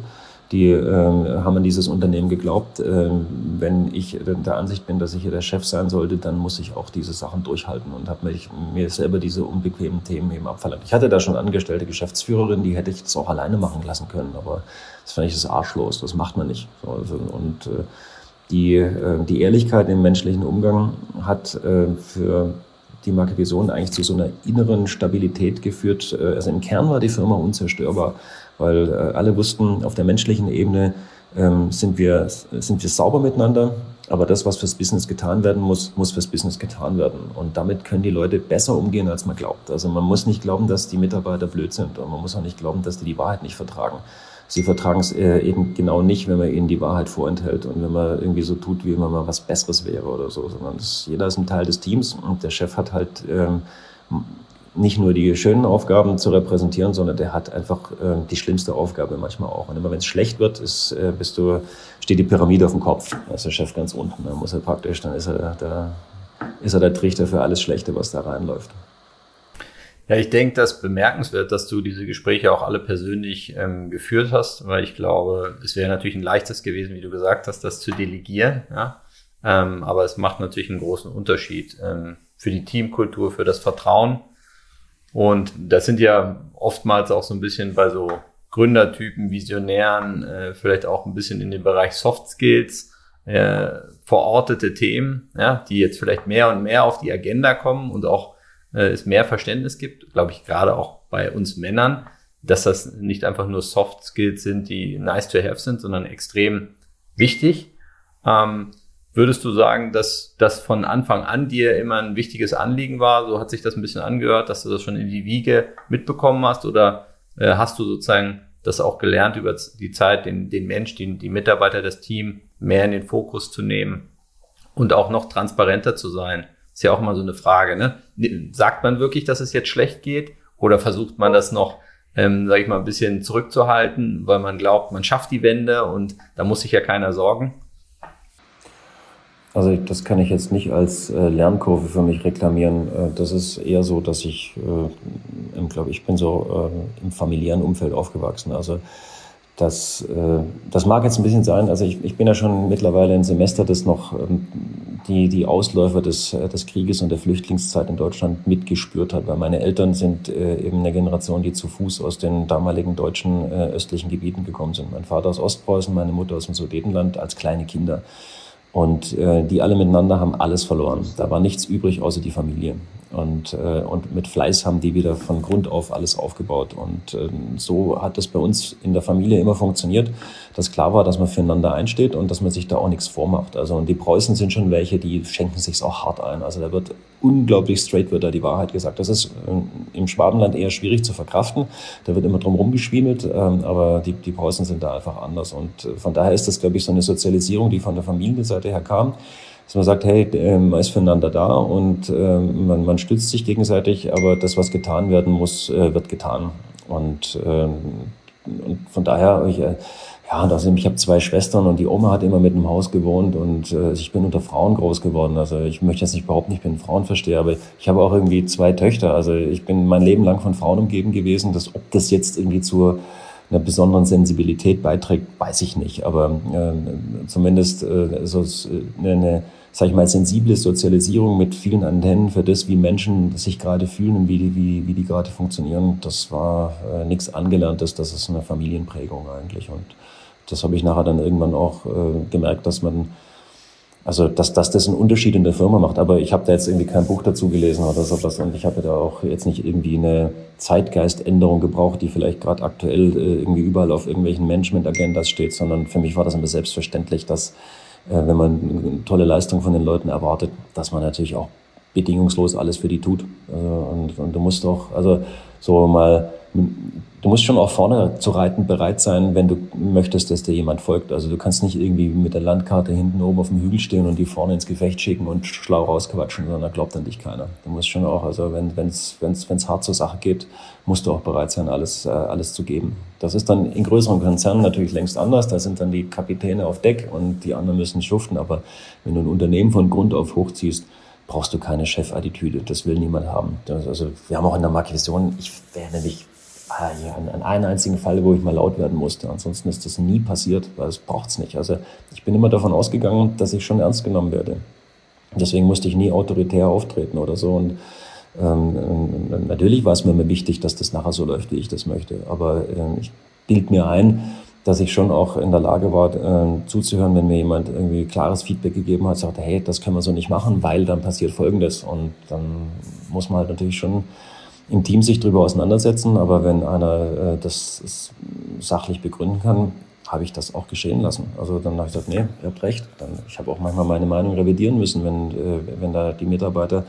die äh, haben an dieses Unternehmen geglaubt. Äh, wenn ich der Ansicht bin, dass ich hier der Chef sein sollte, dann muss ich auch diese Sachen durchhalten und habe mir, selber diese unbequemen Themen eben abverlangt. Ich hatte da schon angestellte Geschäftsführerin, die hätte ich das auch alleine machen lassen können, aber das fand ich das arschlos, das macht man nicht. So, also, und äh, die, äh, die Ehrlichkeit im menschlichen Umgang hat äh, für die Marke Vision eigentlich zu so einer inneren Stabilität geführt. Äh, also im Kern war die Firma unzerstörbar weil äh, alle wussten, auf der menschlichen Ebene ähm, sind, wir, sind wir sauber miteinander, aber das, was fürs Business getan werden muss, muss fürs Business getan werden. Und damit können die Leute besser umgehen, als man glaubt. Also man muss nicht glauben, dass die Mitarbeiter blöd sind und man muss auch nicht glauben, dass die die Wahrheit nicht vertragen. Sie vertragen es äh, eben genau nicht, wenn man ihnen die Wahrheit vorenthält und wenn man irgendwie so tut, wie wenn man was Besseres wäre oder so, sondern das, jeder ist ein Teil des Teams und der Chef hat halt ähm, nicht nur die schönen Aufgaben zu repräsentieren, sondern der hat einfach äh, die schlimmste Aufgabe manchmal auch. Und immer wenn es schlecht wird, ist, äh, bist du, steht die Pyramide auf dem Kopf. Da ist der Chef ganz unten. Dann muss er praktisch, dann ist er der, ist er der Trichter für alles Schlechte, was da reinläuft. Ja, ich denke, das bemerkenswert, dass du diese Gespräche auch alle persönlich ähm, geführt hast, weil ich glaube, es wäre natürlich ein leichtes gewesen, wie du gesagt hast, das zu delegieren. Ja? Ähm, aber es macht natürlich einen großen Unterschied ähm, für die Teamkultur, für das Vertrauen und das sind ja oftmals auch so ein bisschen bei so Gründertypen, Visionären, äh, vielleicht auch ein bisschen in dem Bereich Soft Skills äh, verortete Themen, ja, die jetzt vielleicht mehr und mehr auf die Agenda kommen und auch äh, es mehr Verständnis gibt, glaube ich, gerade auch bei uns Männern, dass das nicht einfach nur Soft Skills sind, die nice to have sind, sondern extrem wichtig. Ähm, Würdest du sagen, dass das von Anfang an dir immer ein wichtiges Anliegen war? So hat sich das ein bisschen angehört, dass du das schon in die Wiege mitbekommen hast? Oder äh, hast du sozusagen das auch gelernt über die Zeit, den, den Mensch, die, die Mitarbeiter, das Team mehr in den Fokus zu nehmen und auch noch transparenter zu sein? Ist ja auch mal so eine Frage. Ne? Sagt man wirklich, dass es jetzt schlecht geht? Oder versucht man das noch, ähm, sage ich mal, ein bisschen zurückzuhalten, weil man glaubt, man schafft die Wende und da muss sich ja keiner sorgen? Also das kann ich jetzt nicht als äh, Lernkurve für mich reklamieren. Äh, das ist eher so, dass ich, äh, glaube ich, bin so äh, im familiären Umfeld aufgewachsen. Also das, äh, das mag jetzt ein bisschen sein. Also ich, ich bin ja schon mittlerweile ein Semester, das noch ähm, die, die Ausläufer des, äh, des Krieges und der Flüchtlingszeit in Deutschland mitgespürt hat. Weil meine Eltern sind äh, eben eine Generation, die zu Fuß aus den damaligen deutschen äh, östlichen Gebieten gekommen sind. Mein Vater aus Ostpreußen, meine Mutter aus dem Sudetenland als kleine Kinder. Und äh, die alle miteinander haben alles verloren. Da war nichts übrig außer die Familie. Und, äh, und mit Fleiß haben die wieder von Grund auf alles aufgebaut. Und äh, so hat das bei uns in der Familie immer funktioniert, dass klar war, dass man füreinander einsteht und dass man sich da auch nichts vormacht. Also und die Preußen sind schon welche, die schenken sich's auch hart ein. Also da wird unglaublich straight wird da die Wahrheit gesagt. Das ist äh, im Schwabenland eher schwierig zu verkraften. Da wird immer drum rumgeschwiemelt, ähm, aber die, die Preußen sind da einfach anders. Und äh, von daher ist das, glaube ich, so eine Sozialisierung, die von der Familienseite her kam dass man sagt, hey, ähm, man ist füreinander da und ähm, man, man stützt sich gegenseitig, aber das, was getan werden muss, äh, wird getan. Und, ähm, und von daher, ich, äh, ja, außerdem, ich habe zwei Schwestern und die Oma hat immer mit im Haus gewohnt und äh, ich bin unter Frauen groß geworden. Also ich möchte jetzt nicht behaupten, ich bin Frauenversteher, aber ich habe auch irgendwie zwei Töchter. Also ich bin mein Leben lang von Frauen umgeben gewesen. Das, ob das jetzt irgendwie zu einer besonderen Sensibilität beiträgt, weiß ich nicht. Aber äh, zumindest äh, so eine, eine sag ich mal, sensible Sozialisierung mit vielen Antennen für das, wie Menschen sich gerade fühlen und wie die, wie, wie die gerade funktionieren, das war äh, nichts Angelerntes, das ist eine Familienprägung eigentlich. Und das habe ich nachher dann irgendwann auch äh, gemerkt, dass man, also dass, dass das einen Unterschied in der Firma macht. Aber ich habe da jetzt irgendwie kein Buch dazu gelesen oder sowas und ich habe da auch jetzt nicht irgendwie eine Zeitgeiständerung gebraucht, die vielleicht gerade aktuell äh, irgendwie überall auf irgendwelchen Management-Agendas steht, sondern für mich war das immer selbstverständlich, dass wenn man tolle Leistung von den Leuten erwartet, dass man natürlich auch bedingungslos alles für die tut. Also, und, und du musst doch, also so mal du musst schon auch vorne zu reiten bereit sein, wenn du möchtest, dass dir jemand folgt. Also du kannst nicht irgendwie mit der Landkarte hinten oben auf dem Hügel stehen und die vorne ins Gefecht schicken und schlau rausquatschen, sondern da glaubt an dich keiner. Du musst schon auch, also wenn es wenn's, wenn's hart zur Sache geht, musst du auch bereit sein, alles, äh, alles zu geben. Das ist dann in größeren Konzernen natürlich längst anders. Da sind dann die Kapitäne auf Deck und die anderen müssen schuften. Aber wenn du ein Unternehmen von Grund auf hochziehst, brauchst du keine Chefattitüde. Das will niemand haben. Das, also wir haben auch in der Markvision, ich wäre nämlich Ah, an, einen einzigen Fall, wo ich mal laut werden musste. Ansonsten ist das nie passiert, weil es braucht's nicht. Also ich bin immer davon ausgegangen, dass ich schon ernst genommen werde. Deswegen musste ich nie autoritär auftreten oder so. Und ähm, natürlich war es mir immer wichtig, dass das nachher so läuft, wie ich das möchte. Aber äh, ich bild mir ein, dass ich schon auch in der Lage war, äh, zuzuhören, wenn mir jemand irgendwie klares Feedback gegeben hat, sagte, hey, das können wir so nicht machen, weil dann passiert Folgendes. Und dann muss man halt natürlich schon im Team sich darüber auseinandersetzen, aber wenn einer äh, das sachlich begründen kann, habe ich das auch geschehen lassen. Also dann habe ich gesagt, nee, ihr habt recht. Dann, ich habe auch manchmal meine Meinung revidieren müssen, wenn, äh, wenn da die Mitarbeiter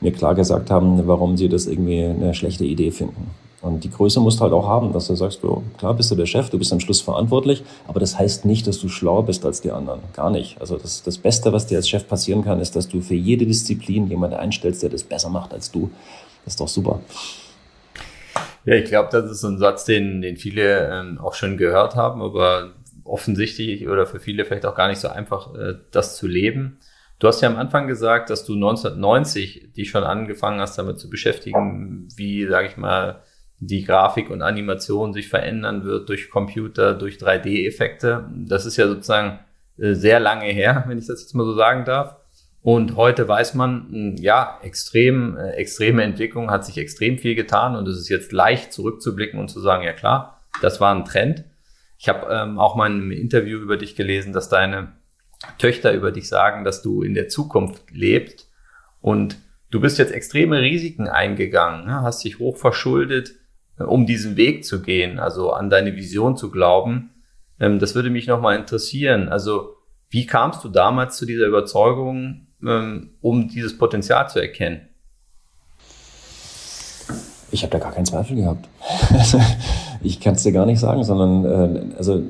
mir klar gesagt haben, warum sie das irgendwie eine schlechte Idee finden. Und die Größe musst du halt auch haben, dass du sagst, du, klar bist du der Chef, du bist am Schluss verantwortlich, aber das heißt nicht, dass du schlauer bist als die anderen. Gar nicht. Also das, das Beste, was dir als Chef passieren kann, ist, dass du für jede Disziplin jemanden einstellst, der das besser macht als du. Das ist doch super. Ja, ich glaube, das ist ein Satz, den, den viele ähm, auch schon gehört haben, aber offensichtlich oder für viele vielleicht auch gar nicht so einfach, äh, das zu leben. Du hast ja am Anfang gesagt, dass du 1990 dich schon angefangen hast, damit zu beschäftigen, wie, sage ich mal, die Grafik und Animation sich verändern wird durch Computer, durch 3D-Effekte. Das ist ja sozusagen äh, sehr lange her, wenn ich das jetzt mal so sagen darf. Und heute weiß man, hm, ja, extrem, äh, extreme Entwicklung hat sich extrem viel getan und es ist jetzt leicht zurückzublicken und zu sagen, ja klar, das war ein Trend. Ich habe ähm, auch mal in einem Interview über dich gelesen, dass deine Töchter über dich sagen, dass du in der Zukunft lebst und du bist jetzt extreme Risiken eingegangen, ne? hast dich hoch verschuldet, um diesen Weg zu gehen, also an deine Vision zu glauben. Ähm, das würde mich nochmal interessieren. Also wie kamst du damals zu dieser Überzeugung, ähm, um dieses Potenzial zu erkennen? Ich habe da gar keinen Zweifel gehabt. ich kann es dir gar nicht sagen, sondern äh, also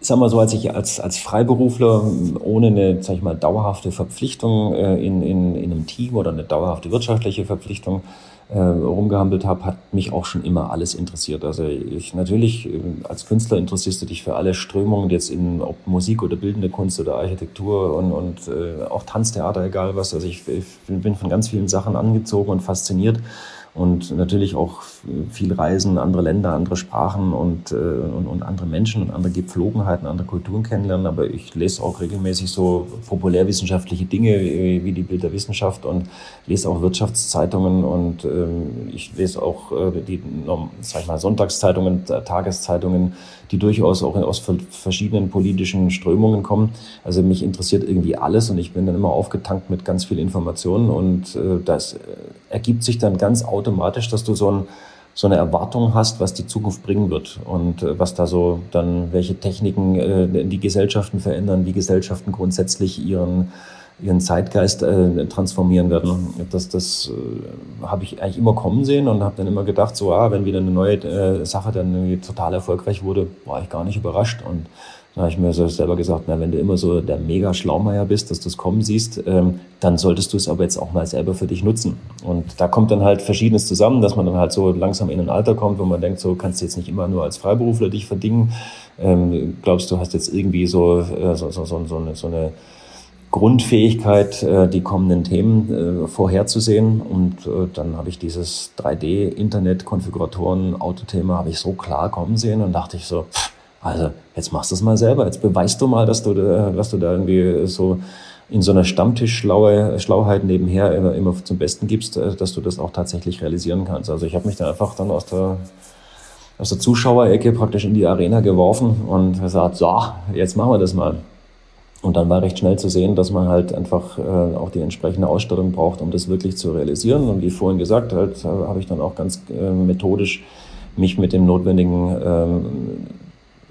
sag mal so, als ich als, als Freiberufler ohne eine, sag ich mal, dauerhafte Verpflichtung äh, in, in, in einem Team oder eine dauerhafte wirtschaftliche Verpflichtung äh, rumgehandelt habe, hat mich auch schon immer alles interessiert. Also ich natürlich äh, als Künstler interessierst du dich für alle Strömungen jetzt in ob Musik oder bildende Kunst oder Architektur und, und äh, auch Tanztheater, egal was. Also ich, ich bin von ganz vielen Sachen angezogen und fasziniert und natürlich auch viel Reisen, andere Länder, andere Sprachen und, äh, und, und, andere Menschen und andere Gepflogenheiten, andere Kulturen kennenlernen. Aber ich lese auch regelmäßig so populärwissenschaftliche Dinge wie die Bilderwissenschaft und lese auch Wirtschaftszeitungen und äh, ich lese auch äh, die, sag ich mal, Sonntagszeitungen, Tageszeitungen, die durchaus auch aus verschiedenen politischen Strömungen kommen. Also mich interessiert irgendwie alles und ich bin dann immer aufgetankt mit ganz viel Informationen und äh, das ergibt sich dann ganz automatisch, dass du so, ein, so eine Erwartung hast, was die Zukunft bringen wird und äh, was da so dann, welche Techniken äh, die Gesellschaften verändern, wie Gesellschaften grundsätzlich ihren ihren Zeitgeist äh, transformieren werden. Das, das äh, habe ich eigentlich immer kommen sehen und habe dann immer gedacht, so, ah, wenn wieder eine neue äh, Sache dann irgendwie total erfolgreich wurde, war ich gar nicht überrascht. Und Da habe ich mir so selber gesagt, na, wenn du immer so der mega Schlaumeier bist, dass du es kommen siehst, ähm, dann solltest du es aber jetzt auch mal selber für dich nutzen. Und da kommt dann halt Verschiedenes zusammen, dass man dann halt so langsam in ein Alter kommt, wo man denkt, so kannst du jetzt nicht immer nur als Freiberufler dich verdingen. Ähm, glaubst du, hast jetzt irgendwie so, äh, so, so, so, so, eine, so eine Grundfähigkeit, äh, die kommenden Themen äh, vorherzusehen. Und äh, dann habe ich dieses 3D-Internet-Konfiguratoren-Autothema habe ich so klar kommen sehen und dachte ich so, pff, also jetzt machst du es mal selber, jetzt beweist du mal, dass du, dass du da irgendwie so in so einer Stammtisch-Schlauheit nebenher immer, immer zum Besten gibst, äh, dass du das auch tatsächlich realisieren kannst. Also ich habe mich da einfach dann aus der, aus der Zuschauerecke praktisch in die Arena geworfen und gesagt, so, jetzt machen wir das mal. Und dann war recht schnell zu sehen, dass man halt einfach äh, auch die entsprechende Ausstattung braucht, um das wirklich zu realisieren. Und wie vorhin gesagt, halt, äh, habe ich dann auch ganz äh, methodisch mich mit dem notwendigen ähm,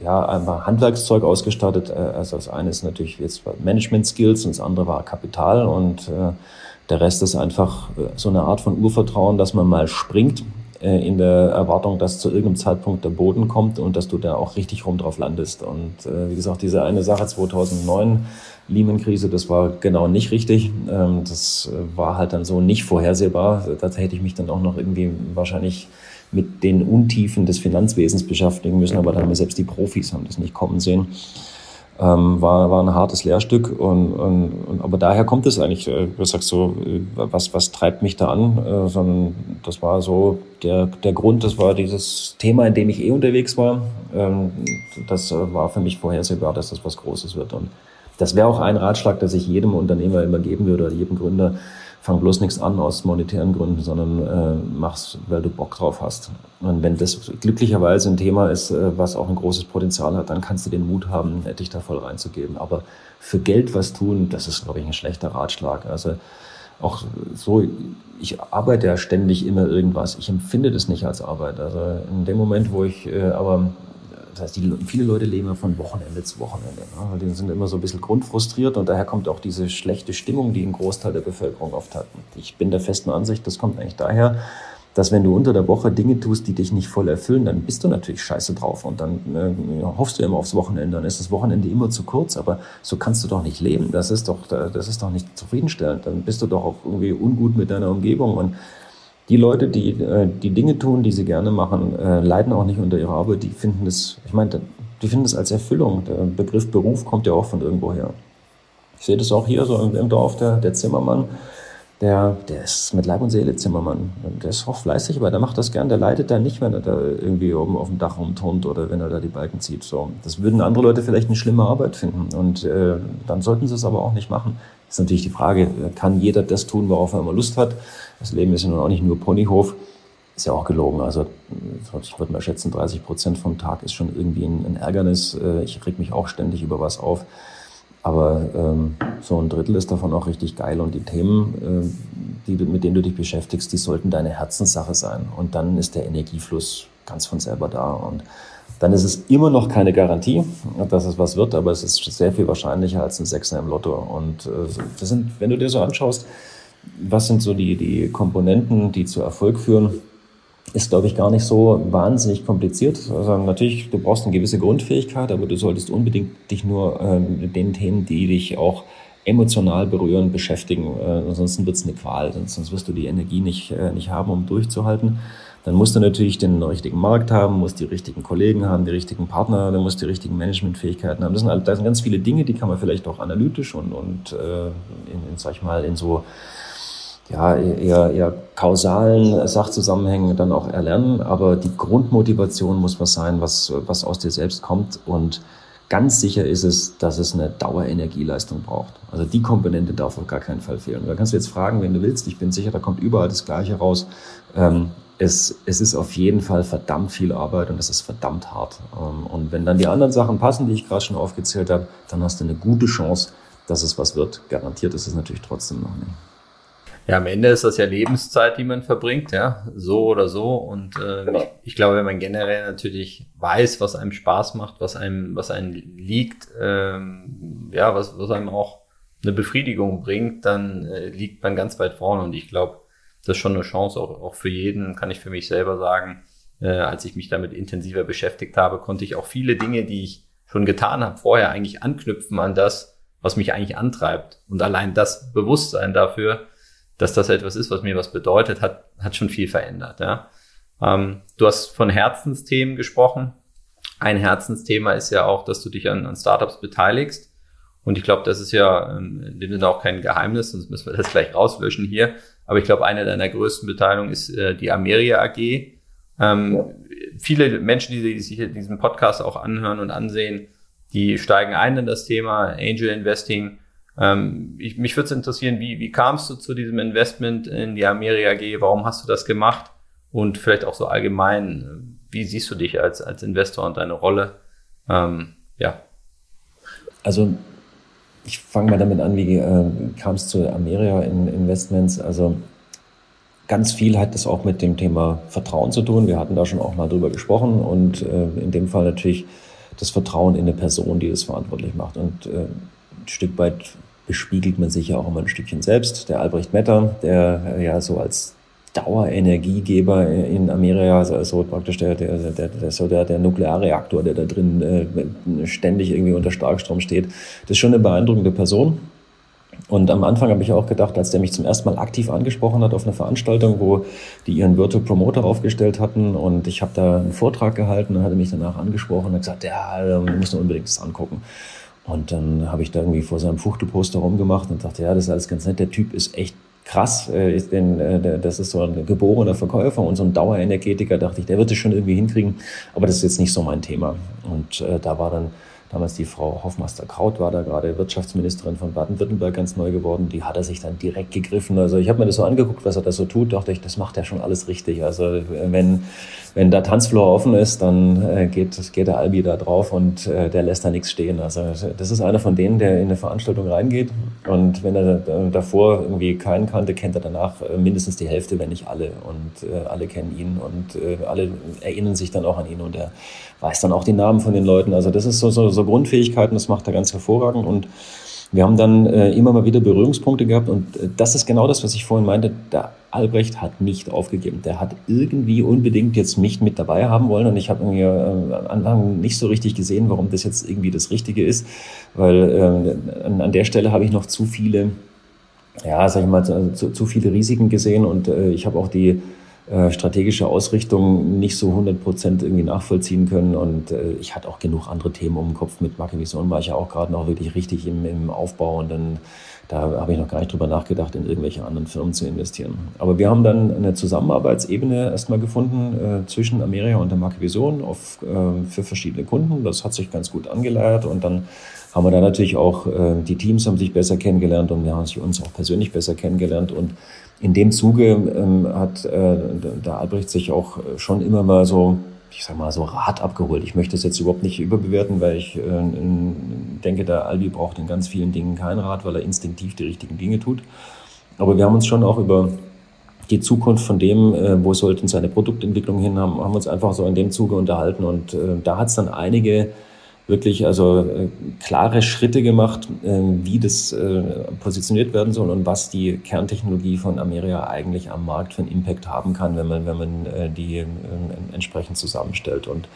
ja, einfach Handwerkszeug ausgestattet. Äh, also das eine ist natürlich jetzt Management Skills und das andere war Kapital und äh, der Rest ist einfach äh, so eine Art von Urvertrauen, dass man mal springt in der Erwartung, dass zu irgendeinem Zeitpunkt der Boden kommt und dass du da auch richtig rum drauf landest. Und wie gesagt, diese eine Sache 2009, Lehman-Krise, das war genau nicht richtig. Ähm, das war halt dann so nicht vorhersehbar. Da hätte ich mich dann auch noch irgendwie wahrscheinlich mit den Untiefen des Finanzwesens beschäftigen müssen, aber dann haben wir selbst die Profis haben das nicht kommen sehen. Ähm, war, war ein hartes Lehrstück und, und, und aber daher kommt es eigentlich, äh, du sagst so, äh, was, was treibt mich da an, äh, sondern das war so der, der Grund, das war dieses Thema, in dem ich eh unterwegs war. Ähm, das äh, war für mich vorhersehbar, dass das was Großes wird und das wäre auch ein Ratschlag, dass ich jedem Unternehmer immer geben würde oder jedem Gründer, fang bloß nichts an aus monetären Gründen, sondern äh, mach's, weil du Bock drauf hast. Und wenn das glücklicherweise ein Thema ist, äh, was auch ein großes Potenzial hat, dann kannst du den Mut haben, dich da voll reinzugeben. Aber für Geld was tun, das ist, glaube ich, ein schlechter Ratschlag. Also auch so, ich arbeite ja ständig immer irgendwas. Ich empfinde das nicht als Arbeit. Also in dem Moment, wo ich äh, aber das heißt, die, viele Leute leben ja von Wochenende zu Wochenende. Ne? Die sind immer so ein bisschen grundfrustriert und daher kommt auch diese schlechte Stimmung, die ein Großteil der Bevölkerung oft hat. Ich bin der festen Ansicht, das kommt eigentlich daher, dass wenn du unter der Woche Dinge tust, die dich nicht voll erfüllen, dann bist du natürlich scheiße drauf und dann äh, hoffst du immer aufs Wochenende. Dann ist das Wochenende immer zu kurz, aber so kannst du doch nicht leben. Das ist doch, das ist doch nicht zufriedenstellend. Dann bist du doch auch irgendwie ungut mit deiner Umgebung und die Leute, die äh, die Dinge tun, die sie gerne machen, äh, leiden auch nicht unter ihrer Arbeit. Die finden das, ich meine, die finden das als Erfüllung. Der Begriff Beruf kommt ja auch von irgendwo her. Ich sehe das auch hier so im, Dorf, der, der Zimmermann, der, der ist mit Leib und Seele Zimmermann. Der ist auch fleißig, aber der macht das gern. Der leidet da nicht, wenn er da irgendwie oben auf dem Dach rumturnt oder wenn er da die Balken zieht. So, das würden andere Leute vielleicht eine schlimme Arbeit finden. Und äh, dann sollten sie es aber auch nicht machen. Das ist natürlich die Frage, kann jeder das tun, worauf er immer Lust hat? Das Leben ist ja nun auch nicht nur Ponyhof. Ist ja auch gelogen. Also ich würde mal schätzen, 30 Prozent vom Tag ist schon irgendwie ein, ein Ärgernis. Äh, ich reg mich auch ständig über was auf. Aber ähm, so ein Drittel ist davon auch richtig geil. Und die Themen, äh, die, mit denen du dich beschäftigst, die sollten deine Herzenssache sein. Und dann ist der Energiefluss ganz von selber da. Und dann ist es immer noch keine Garantie, dass es was wird, aber es ist sehr viel wahrscheinlicher als ein Sechser im Lotto. Und äh, das sind, wenn du dir so anschaust, was sind so die, die Komponenten, die zu Erfolg führen, ist, glaube ich, gar nicht so wahnsinnig kompliziert. Also natürlich, du brauchst eine gewisse Grundfähigkeit, aber du solltest unbedingt dich nur äh, mit den Themen, die dich auch emotional berühren, beschäftigen. Äh, ansonsten wird es eine Qual, sonst wirst du die Energie nicht, äh, nicht haben, um durchzuhalten. Dann musst du natürlich den richtigen Markt haben, musst die richtigen Kollegen haben, die richtigen Partner, dann musst du die richtigen Managementfähigkeiten haben. Das sind, das sind ganz viele Dinge, die kann man vielleicht auch analytisch und, und äh, in, in, sag ich mal, in so ja, eher, eher kausalen Sachzusammenhängen dann auch erlernen. Aber die Grundmotivation muss was sein, was, was aus dir selbst kommt. Und ganz sicher ist es, dass es eine Dauerenergieleistung braucht. Also die Komponente darf auf gar keinen Fall fehlen. Da kannst du jetzt fragen, wenn du willst. Ich bin sicher, da kommt überall das Gleiche raus. Ähm, es, es ist auf jeden Fall verdammt viel Arbeit und es ist verdammt hart. Ähm, und wenn dann die anderen Sachen passen, die ich gerade schon aufgezählt habe, dann hast du eine gute Chance, dass es was wird. Garantiert ist es natürlich trotzdem noch nicht. Ja, am Ende ist das ja Lebenszeit, die man verbringt, ja, so oder so. Und äh, genau. ich, ich, glaube, wenn man generell natürlich weiß, was einem Spaß macht, was einem, was einem liegt, ähm, ja, was, was einem auch eine Befriedigung bringt, dann äh, liegt man ganz weit vorne. Und ich glaube, das ist schon eine Chance auch, auch für jeden, kann ich für mich selber sagen. Äh, als ich mich damit intensiver beschäftigt habe, konnte ich auch viele Dinge, die ich schon getan habe, vorher eigentlich anknüpfen an das, was mich eigentlich antreibt. Und allein das Bewusstsein dafür, dass das etwas ist, was mir was bedeutet, hat, hat schon viel verändert. Ja. Ähm, du hast von Herzensthemen gesprochen. Ein Herzensthema ist ja auch, dass du dich an, an Startups beteiligst. Und ich glaube, das ist ja ähm, in dem Sinne auch kein Geheimnis, sonst müssen wir das gleich rauslöschen hier. Aber ich glaube, eine deiner größten Beteiligungen ist äh, die Ameria AG. Ähm, viele Menschen, die sich diesen Podcast auch anhören und ansehen, die steigen ein in das Thema Angel Investing. Ähm, ich, mich würde es interessieren, wie, wie kamst du zu diesem Investment in die Ameria AG? Warum hast du das gemacht? Und vielleicht auch so allgemein, wie siehst du dich als, als Investor und deine Rolle? Ähm, ja. Also ich fange mal damit an, wie äh, kam es zu Ameria in Investments? Also ganz viel hat das auch mit dem Thema Vertrauen zu tun. Wir hatten da schon auch mal drüber gesprochen und äh, in dem Fall natürlich das Vertrauen in eine Person, die das verantwortlich macht. Und äh, ein Stück weit bespiegelt man sich ja auch immer ein Stückchen selbst. Der Albrecht Metter, der ja so als Dauerenergiegeber in Amerika, also so praktisch der, der, der, der, der, Nuklearreaktor, der da drin äh, ständig irgendwie unter Starkstrom steht. Das ist schon eine beeindruckende Person. Und am Anfang habe ich auch gedacht, als der mich zum ersten Mal aktiv angesprochen hat auf einer Veranstaltung, wo die ihren Virtual Promoter aufgestellt hatten und ich habe da einen Vortrag gehalten, dann hat mich danach angesprochen und gesagt, ja, du musst unbedingt das angucken. Und dann habe ich da irgendwie vor seinem Fuchtelposter rumgemacht und dachte, ja, das ist alles ganz nett, der Typ ist echt krass, äh, das ist so ein geborener Verkäufer und so ein Dauerenergetiker, dachte ich, der wird es schon irgendwie hinkriegen, aber das ist jetzt nicht so mein Thema. Und äh, da war dann damals die Frau Hoffmeister-Kraut, war da gerade Wirtschaftsministerin von Baden-Württemberg ganz neu geworden, die hat er sich dann direkt gegriffen. Also ich habe mir das so angeguckt, was er da so tut, dachte ich, das macht er schon alles richtig. Also wenn wenn der Tanzfloor offen ist, dann äh, geht, geht der Albi da drauf und äh, der lässt da nichts stehen. Also das ist einer von denen, der in eine Veranstaltung reingeht und wenn er davor irgendwie keinen kannte, kennt er danach äh, mindestens die Hälfte, wenn nicht alle. Und äh, alle kennen ihn und äh, alle erinnern sich dann auch an ihn und er weiß dann auch die Namen von den Leuten. Also das ist so, so, so Grundfähigkeiten, das macht er ganz hervorragend. Und wir haben dann äh, immer mal wieder Berührungspunkte gehabt. Und äh, das ist genau das, was ich vorhin meinte. Der Albrecht hat nicht aufgegeben. Der hat irgendwie unbedingt jetzt mich mit dabei haben wollen. Und ich habe irgendwie äh, am Anfang nicht so richtig gesehen, warum das jetzt irgendwie das Richtige ist, weil äh, an, an der Stelle habe ich noch zu viele, ja, sag ich mal, zu, zu viele Risiken gesehen. Und äh, ich habe auch die äh, strategische Ausrichtung nicht so 100 Prozent irgendwie nachvollziehen können. Und äh, ich hatte auch genug andere Themen um den Kopf. Mit Marke Vision war ich ja auch gerade noch wirklich richtig im, im Aufbau und dann da habe ich noch gar nicht drüber nachgedacht, in irgendwelche anderen Firmen zu investieren. Aber wir haben dann eine Zusammenarbeitsebene erstmal gefunden äh, zwischen Amerika und der Marke Vision auf, äh, für verschiedene Kunden. Das hat sich ganz gut angeleiert und dann haben wir da natürlich auch, äh, die Teams haben sich besser kennengelernt und wir haben uns auch persönlich besser kennengelernt und in dem Zuge ähm, hat äh, der Albrecht sich auch schon immer mal so, ich sag mal, so Rat abgeholt. Ich möchte es jetzt überhaupt nicht überbewerten, weil ich äh, denke, der Albi braucht in ganz vielen Dingen keinen Rat, weil er instinktiv die richtigen Dinge tut. Aber wir haben uns schon auch über die Zukunft von dem, äh, wo sollten seine Produktentwicklung hin, haben, haben uns einfach so in dem Zuge unterhalten. Und äh, da hat es dann einige wirklich also äh, klare Schritte gemacht, äh, wie das äh, positioniert werden soll und was die Kerntechnologie von Ameria eigentlich am Markt für einen Impact haben kann, wenn man, wenn man äh, die äh, entsprechend zusammenstellt. Und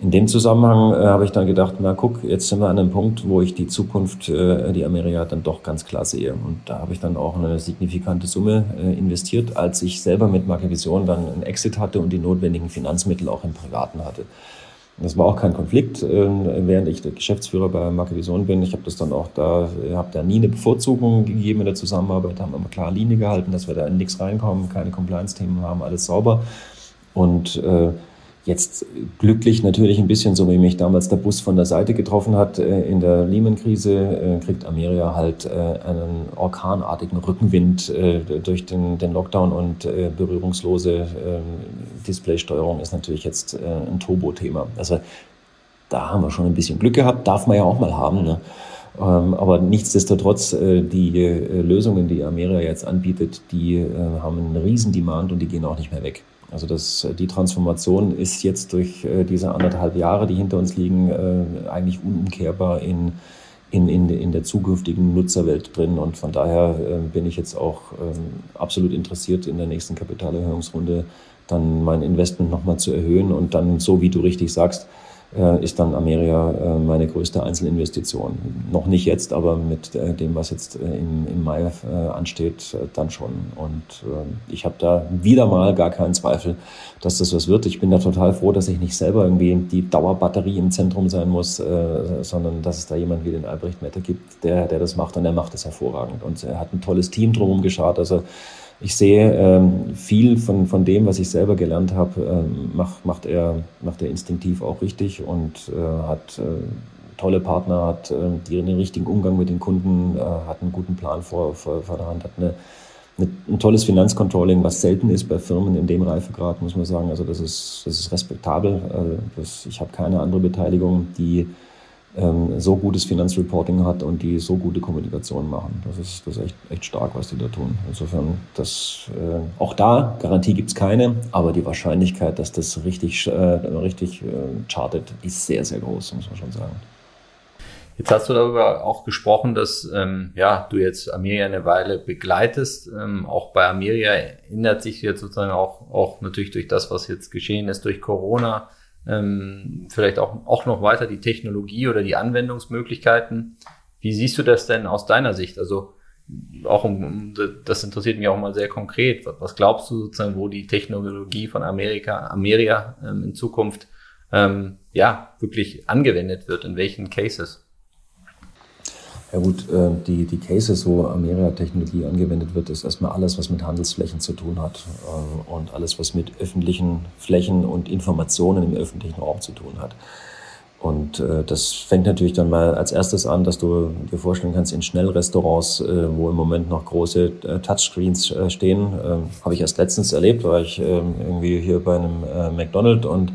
in dem Zusammenhang äh, habe ich dann gedacht, na guck, jetzt sind wir an einem Punkt, wo ich die Zukunft, die Ameria dann doch ganz klar sehe. Und da habe ich dann auch eine signifikante Summe investiert, als ich selber mit Marke Vision dann einen Exit hatte und die notwendigen Finanzmittel auch im Privaten hatte. Das war auch kein Konflikt, äh, während ich der Geschäftsführer bei Marke Vision bin. Ich habe das dann auch da, habe da nie eine Bevorzugung gegeben in der Zusammenarbeit, haben immer klar Linie gehalten, dass wir da in nichts reinkommen, keine Compliance-Themen haben, alles sauber. Und äh, Jetzt glücklich natürlich ein bisschen, so wie mich damals der Bus von der Seite getroffen hat äh, in der Lehman-Krise, äh, kriegt Ameria halt äh, einen orkanartigen Rückenwind durch den, den Lockdown und berührungslose ähm, Displaysteuerung ist natürlich jetzt ein Turbo-Thema. Also da haben wir schon ein bisschen Glück gehabt, darf man ja auch mal haben. Ne? Ähm, aber nichtsdestotrotz, die Lösungen, die Ameria jetzt anbietet, die haben einen riesen Demand und die gehen auch nicht mehr weg. Also das, die Transformation ist jetzt durch äh, diese anderthalb Jahre, die hinter uns liegen, äh, eigentlich unumkehrbar in, in, in, in der zukünftigen Nutzerwelt drin. Und von daher äh, bin ich jetzt auch ähm, absolut interessiert, in der nächsten Kapitalerhöhungsrunde dann mein Investment nochmal zu erhöhen und dann, so wie du richtig sagst, äh, ist dann Ameria äh, meine größte Einzelinvestition. Noch nicht jetzt, aber mit äh, dem, was jetzt im, im Mai ansteht, dann schon. Und ich habe da wieder mal gar keinen Zweifel, dass das was wird. Ich bin da total froh, dass ich nicht selber irgendwie die Dauerbatterie im Zentrum sein muss, sondern dass es da jemand wie den Albrecht Mette gibt, der, der das macht und der macht das hervorragend. Und er hat ein tolles Team drumherum geschaut. Also ich sehe ähm, viel von, von dem, was ich selber gelernt habe, ähm, macht, macht, er, macht er instinktiv auch richtig und äh, hat äh, tolle Partner, hat äh, den richtigen Umgang mit den Kunden, äh, hat einen guten Plan vor, vor, vor der Hand, hat eine, eine, ein tolles Finanzcontrolling, was selten ist bei Firmen in dem Reifegrad, muss man sagen. Also das ist, das ist respektabel. Äh, das, ich habe keine andere Beteiligung, die ähm, so gutes Finanzreporting hat und die so gute Kommunikation machen. Das ist, das ist echt, echt stark, was die da tun. Insofern, das, äh, auch da, Garantie gibt's keine, aber die Wahrscheinlichkeit, dass das richtig, äh, richtig äh, chartet, ist sehr, sehr groß, muss man schon sagen. Jetzt hast du darüber auch gesprochen, dass ähm, ja, du jetzt Ameria eine Weile begleitest. Ähm, auch bei Ameria ändert sich jetzt sozusagen auch, auch natürlich durch das, was jetzt geschehen ist, durch Corona, ähm, vielleicht auch, auch noch weiter die Technologie oder die Anwendungsmöglichkeiten. Wie siehst du das denn aus deiner Sicht? Also auch um, das interessiert mich auch mal sehr konkret. Was glaubst du sozusagen, wo die Technologie von Amerika, Ameria ähm, in Zukunft ähm, ja wirklich angewendet wird? In welchen Cases? Ja gut, äh, die, die Cases, wo Ameria-Technologie angewendet wird, ist erstmal alles, was mit Handelsflächen zu tun hat äh, und alles, was mit öffentlichen Flächen und Informationen im öffentlichen Raum zu tun hat. Und äh, das fängt natürlich dann mal als erstes an, dass du dir vorstellen kannst, in Schnellrestaurants, wo im Moment noch große Touchscreens stehen, habe ich erst letztens erlebt, war ich ähm, irgendwie hier bei einem McDonald's und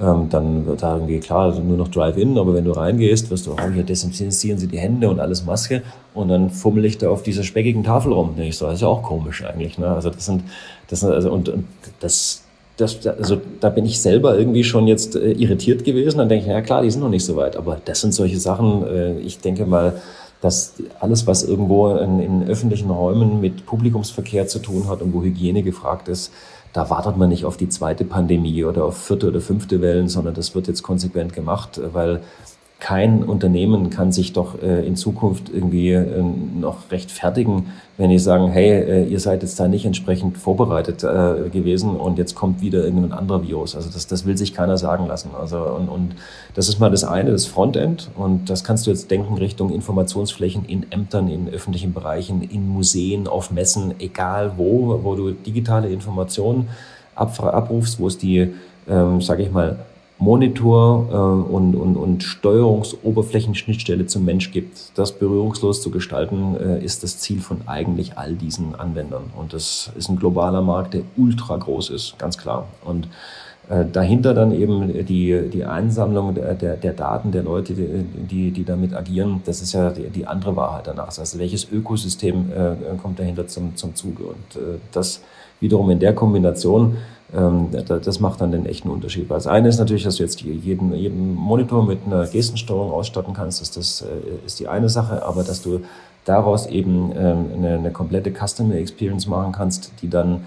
ähm, dann wird da irgendwie klar also nur noch Drive-In, aber wenn du reingehst, wirst du, oh, hier desinfizieren sie die Hände und alles Maske und dann fummel ich da auf dieser speckigen Tafel rum. ich so, das ist ja auch komisch eigentlich. Ne? Also das sind, das sind also und, und das, das, also da bin ich selber irgendwie schon jetzt äh, irritiert gewesen. Dann denke ich, ja klar, die sind noch nicht so weit, aber das sind solche Sachen. Äh, ich denke mal, dass alles, was irgendwo in, in öffentlichen Räumen mit Publikumsverkehr zu tun hat und wo Hygiene gefragt ist, da wartet man nicht auf die zweite Pandemie oder auf vierte oder fünfte Wellen, sondern das wird jetzt konsequent gemacht, weil kein Unternehmen kann sich doch äh, in Zukunft irgendwie äh, noch rechtfertigen, wenn die sagen, hey, äh, ihr seid jetzt da nicht entsprechend vorbereitet äh, gewesen und jetzt kommt wieder irgendein anderer Virus. Also das, das will sich keiner sagen lassen. Also und, und das ist mal das eine, das Frontend und das kannst du jetzt denken Richtung Informationsflächen in Ämtern, in öffentlichen Bereichen, in Museen, auf Messen, egal wo, wo du digitale Informationen abrufst, wo es die, ähm, sage ich mal, Monitor äh, und, und, und Steuerungsoberflächenschnittstelle zum Mensch gibt. Das berührungslos zu gestalten, äh, ist das Ziel von eigentlich all diesen Anwendern. Und das ist ein globaler Markt, der ultra groß ist, ganz klar. Und äh, dahinter dann eben die, die Einsammlung der, der, der Daten der Leute, die, die, damit agieren, das ist ja die, die andere Wahrheit danach. Heißt, welches Ökosystem äh, kommt dahinter zum, zum Zuge? Und äh, das wiederum in der Kombination ähm, das macht dann den echten Unterschied. Weil das eine ist natürlich, dass du jetzt jeden, jeden Monitor mit einer Gestensteuerung ausstatten kannst, das, das äh, ist die eine Sache, aber dass du daraus eben ähm, eine, eine komplette Customer Experience machen kannst, die dann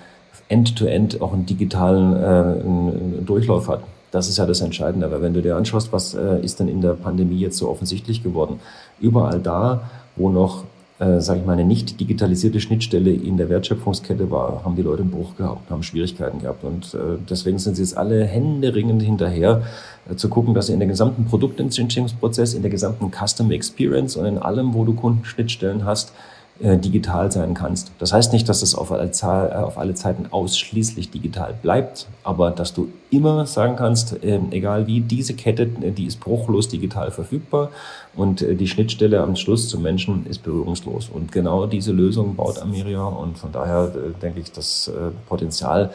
end-to-end -end auch einen digitalen äh, Durchlauf hat. Das ist ja das Entscheidende. Aber wenn du dir anschaust, was äh, ist denn in der Pandemie jetzt so offensichtlich geworden? Überall da, wo noch äh, sage ich mal, eine nicht digitalisierte Schnittstelle in der Wertschöpfungskette war, haben die Leute einen Bruch gehabt, haben Schwierigkeiten gehabt. Und äh, deswegen sind sie jetzt alle händeringend hinterher, äh, zu gucken, dass sie in der gesamten Produktentstehungsprozess, in der gesamten Customer Experience und in allem, wo du Kundenschnittstellen hast, digital sein kannst. Das heißt nicht, dass es auf alle, äh, auf alle Zeiten ausschließlich digital bleibt, aber dass du immer sagen kannst, äh, egal wie, diese Kette, äh, die ist bruchlos digital verfügbar und äh, die Schnittstelle am Schluss zum Menschen ist berührungslos. Und genau diese Lösung baut Ameria und von daher äh, denke ich, das Potenzial ähm,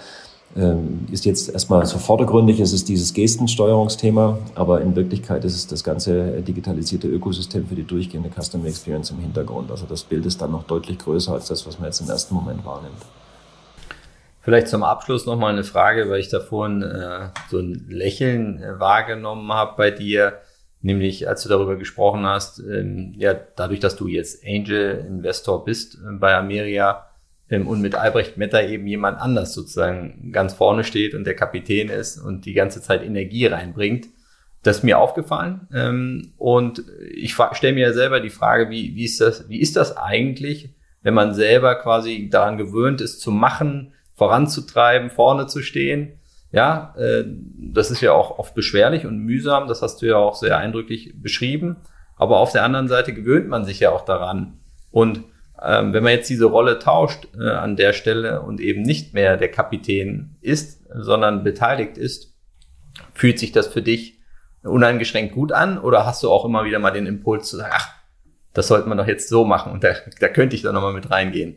ist jetzt erstmal so vordergründig, es ist dieses Gestensteuerungsthema, aber in Wirklichkeit ist es das ganze digitalisierte Ökosystem für die durchgehende Customer Experience im Hintergrund. Also das Bild ist dann noch deutlich größer als das, was man jetzt im ersten Moment wahrnimmt. Vielleicht zum Abschluss nochmal eine Frage, weil ich da vorhin äh, so ein Lächeln äh, wahrgenommen habe bei dir, nämlich als du darüber gesprochen hast, ähm, ja, dadurch, dass du jetzt Angel Investor bist äh, bei Ameria, ähm, und mit Albrecht Metter eben jemand anders sozusagen ganz vorne steht und der Kapitän ist und die ganze Zeit Energie reinbringt. Das ist mir aufgefallen. Ähm, und ich stelle mir ja selber die Frage, wie, wie, ist das, wie ist das eigentlich, wenn man selber quasi daran gewöhnt ist, zu machen, voranzutreiben, vorne zu stehen? Ja, äh, das ist ja auch oft beschwerlich und mühsam. Das hast du ja auch sehr eindrücklich beschrieben. Aber auf der anderen Seite gewöhnt man sich ja auch daran. Und ähm, wenn man jetzt diese Rolle tauscht äh, an der Stelle und eben nicht mehr der Kapitän ist, sondern beteiligt ist, fühlt sich das für dich uneingeschränkt gut an oder hast du auch immer wieder mal den Impuls zu sagen, ach, das sollte man doch jetzt so machen und da, da könnte ich da nochmal mit reingehen?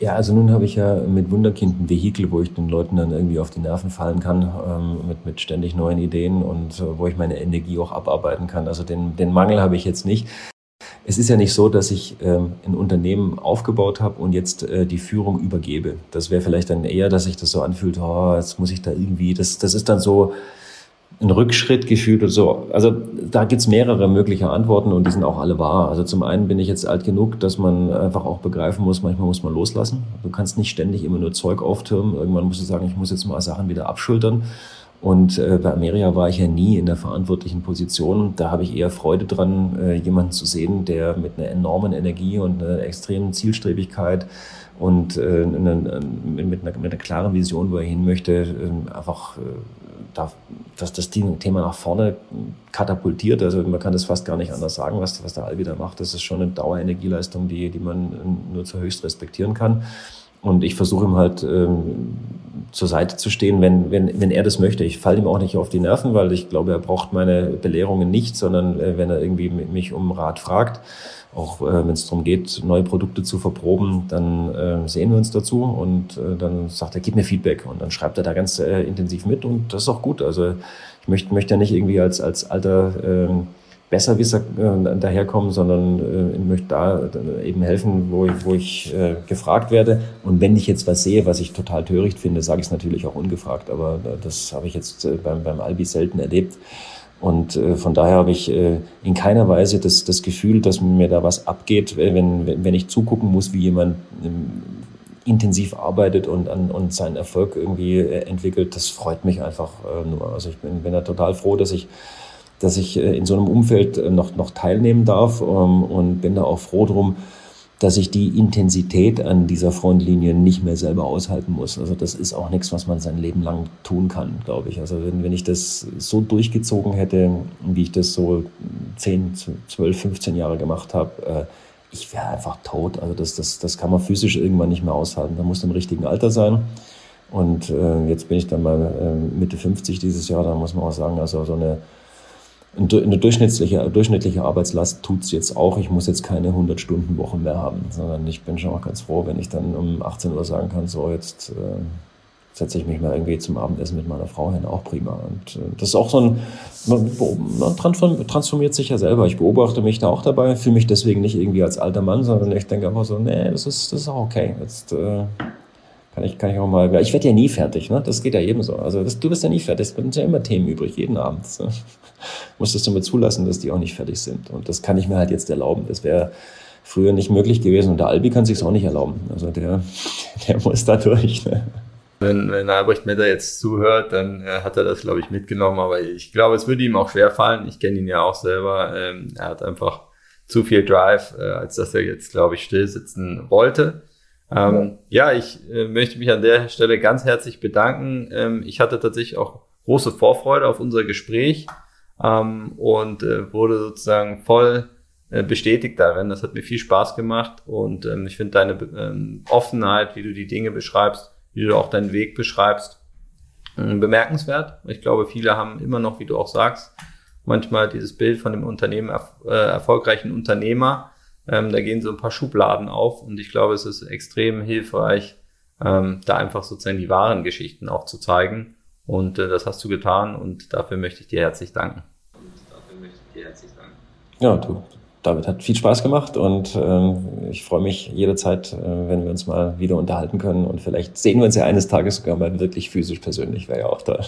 Ja, also nun habe ich ja mit Wunderkind ein Vehikel, wo ich den Leuten dann irgendwie auf die Nerven fallen kann, ähm, mit, mit ständig neuen Ideen und äh, wo ich meine Energie auch abarbeiten kann. Also den, den Mangel habe ich jetzt nicht. Es ist ja nicht so, dass ich ähm, ein Unternehmen aufgebaut habe und jetzt äh, die Führung übergebe. Das wäre vielleicht dann eher, dass sich das so anfühlt, oh, jetzt muss ich da irgendwie, das, das ist dann so ein Rückschritt gefühlt oder so. Also da gibt's mehrere mögliche Antworten und die sind auch alle wahr. Also zum einen bin ich jetzt alt genug, dass man einfach auch begreifen muss, manchmal muss man loslassen. Du kannst nicht ständig immer nur Zeug auftürmen. Irgendwann musst du sagen, ich muss jetzt mal Sachen wieder abschultern. Und äh, bei Ameria war ich ja nie in der verantwortlichen Position. Da habe ich eher Freude dran, äh, jemanden zu sehen, der mit einer enormen Energie und einer extremen Zielstrebigkeit und äh, eine, mit, einer, mit einer klaren Vision, wo er hin möchte, äh, einfach äh, da, dass das Thema nach vorne katapultiert. Also man kann das fast gar nicht anders sagen, was, was der Albi da macht. Das ist schon eine Dauerenergieleistung, die, die man nur zu höchst respektieren kann. Und ich versuche ihm halt ähm, zur Seite zu stehen, wenn, wenn, wenn er das möchte. Ich falle ihm auch nicht auf die Nerven, weil ich glaube, er braucht meine Belehrungen nicht, sondern äh, wenn er irgendwie mich um Rat fragt, auch äh, wenn es darum geht, neue Produkte zu verproben, dann äh, sehen wir uns dazu und äh, dann sagt er, gib mir Feedback und dann schreibt er da ganz äh, intensiv mit und das ist auch gut. Also ich möchte, möchte ja nicht irgendwie als, als alter äh, Besserwisser äh, daherkommen, sondern äh, möchte da äh, eben helfen, wo ich, wo ich äh, gefragt werde. Und wenn ich jetzt was sehe, was ich total töricht finde, sage ich es natürlich auch ungefragt. Aber äh, das habe ich jetzt äh, beim, beim Albi selten erlebt. Und äh, von daher habe ich äh, in keiner Weise das, das Gefühl, dass mir da was abgeht, wenn, wenn ich zugucken muss, wie jemand ähm, intensiv arbeitet und, an, und seinen Erfolg irgendwie entwickelt. Das freut mich einfach äh, nur. Also ich bin, bin da total froh, dass ich dass ich äh, in so einem Umfeld äh, noch, noch teilnehmen darf ähm, und bin da auch froh drum, dass ich die Intensität an dieser Frontlinie nicht mehr selber aushalten muss. Also das ist auch nichts, was man sein Leben lang tun kann, glaube ich. Also wenn, wenn ich das so durchgezogen hätte, wie ich das so 10, 12, 15 Jahre gemacht habe, äh, ich wäre einfach tot. Also das, das, das kann man physisch irgendwann nicht mehr aushalten. Da muss im richtigen Alter sein. Und jetzt bin ich dann mal Mitte 50 dieses Jahr, da muss man auch sagen, also so eine eine durchschnittliche, durchschnittliche Arbeitslast tut's jetzt auch. Ich muss jetzt keine 100 Stunden Wochen mehr haben, sondern ich bin schon auch ganz froh, wenn ich dann um 18 Uhr sagen kann, so jetzt äh, setze ich mich mal irgendwie zum Abendessen mit meiner Frau hin, auch prima. Und äh, das ist auch so ein, man, man transformiert sich ja selber. Ich beobachte mich da auch dabei, fühle mich deswegen nicht irgendwie als alter Mann, sondern ich denke einfach so, nee, das ist, das ist auch okay. Jetzt äh, kann ich, kann ich auch mal, ich werde ja nie fertig, ne? Das geht ja jedem so. Also das, du bist ja nie fertig, es sind ja immer Themen übrig, jeden Abend. So. Musstest du mal zulassen, dass die auch nicht fertig sind. Und das kann ich mir halt jetzt erlauben. Das wäre früher nicht möglich gewesen. Und der Albi kann sich auch nicht erlauben. Also der, der muss da durch. Ne? Wenn, wenn Albrecht Metter jetzt zuhört, dann äh, hat er das, glaube ich, mitgenommen. Aber ich glaube, es würde ihm auch schwer fallen. Ich kenne ihn ja auch selber. Ähm, er hat einfach zu viel Drive, äh, als dass er jetzt, glaube ich, still sitzen wollte. Ähm, ja, ich äh, möchte mich an der Stelle ganz herzlich bedanken. Ähm, ich hatte tatsächlich auch große Vorfreude auf unser Gespräch ähm, und äh, wurde sozusagen voll äh, bestätigt darin. Das hat mir viel Spaß gemacht und ähm, ich finde deine ähm, Offenheit, wie du die Dinge beschreibst, wie du auch deinen Weg beschreibst, äh, bemerkenswert. Ich glaube, viele haben immer noch, wie du auch sagst, manchmal dieses Bild von dem Unternehmen, äh, erfolgreichen Unternehmer, ähm, da gehen so ein paar Schubladen auf und ich glaube, es ist extrem hilfreich, ähm, da einfach sozusagen die wahren Geschichten auch zu zeigen. Und äh, das hast du getan und dafür möchte ich dir herzlich danken. Ja, du, David, hat viel Spaß gemacht und ähm, ich freue mich jederzeit, äh, wenn wir uns mal wieder unterhalten können und vielleicht sehen wir uns ja eines Tages sogar mal wirklich physisch persönlich, wäre ja auch toll.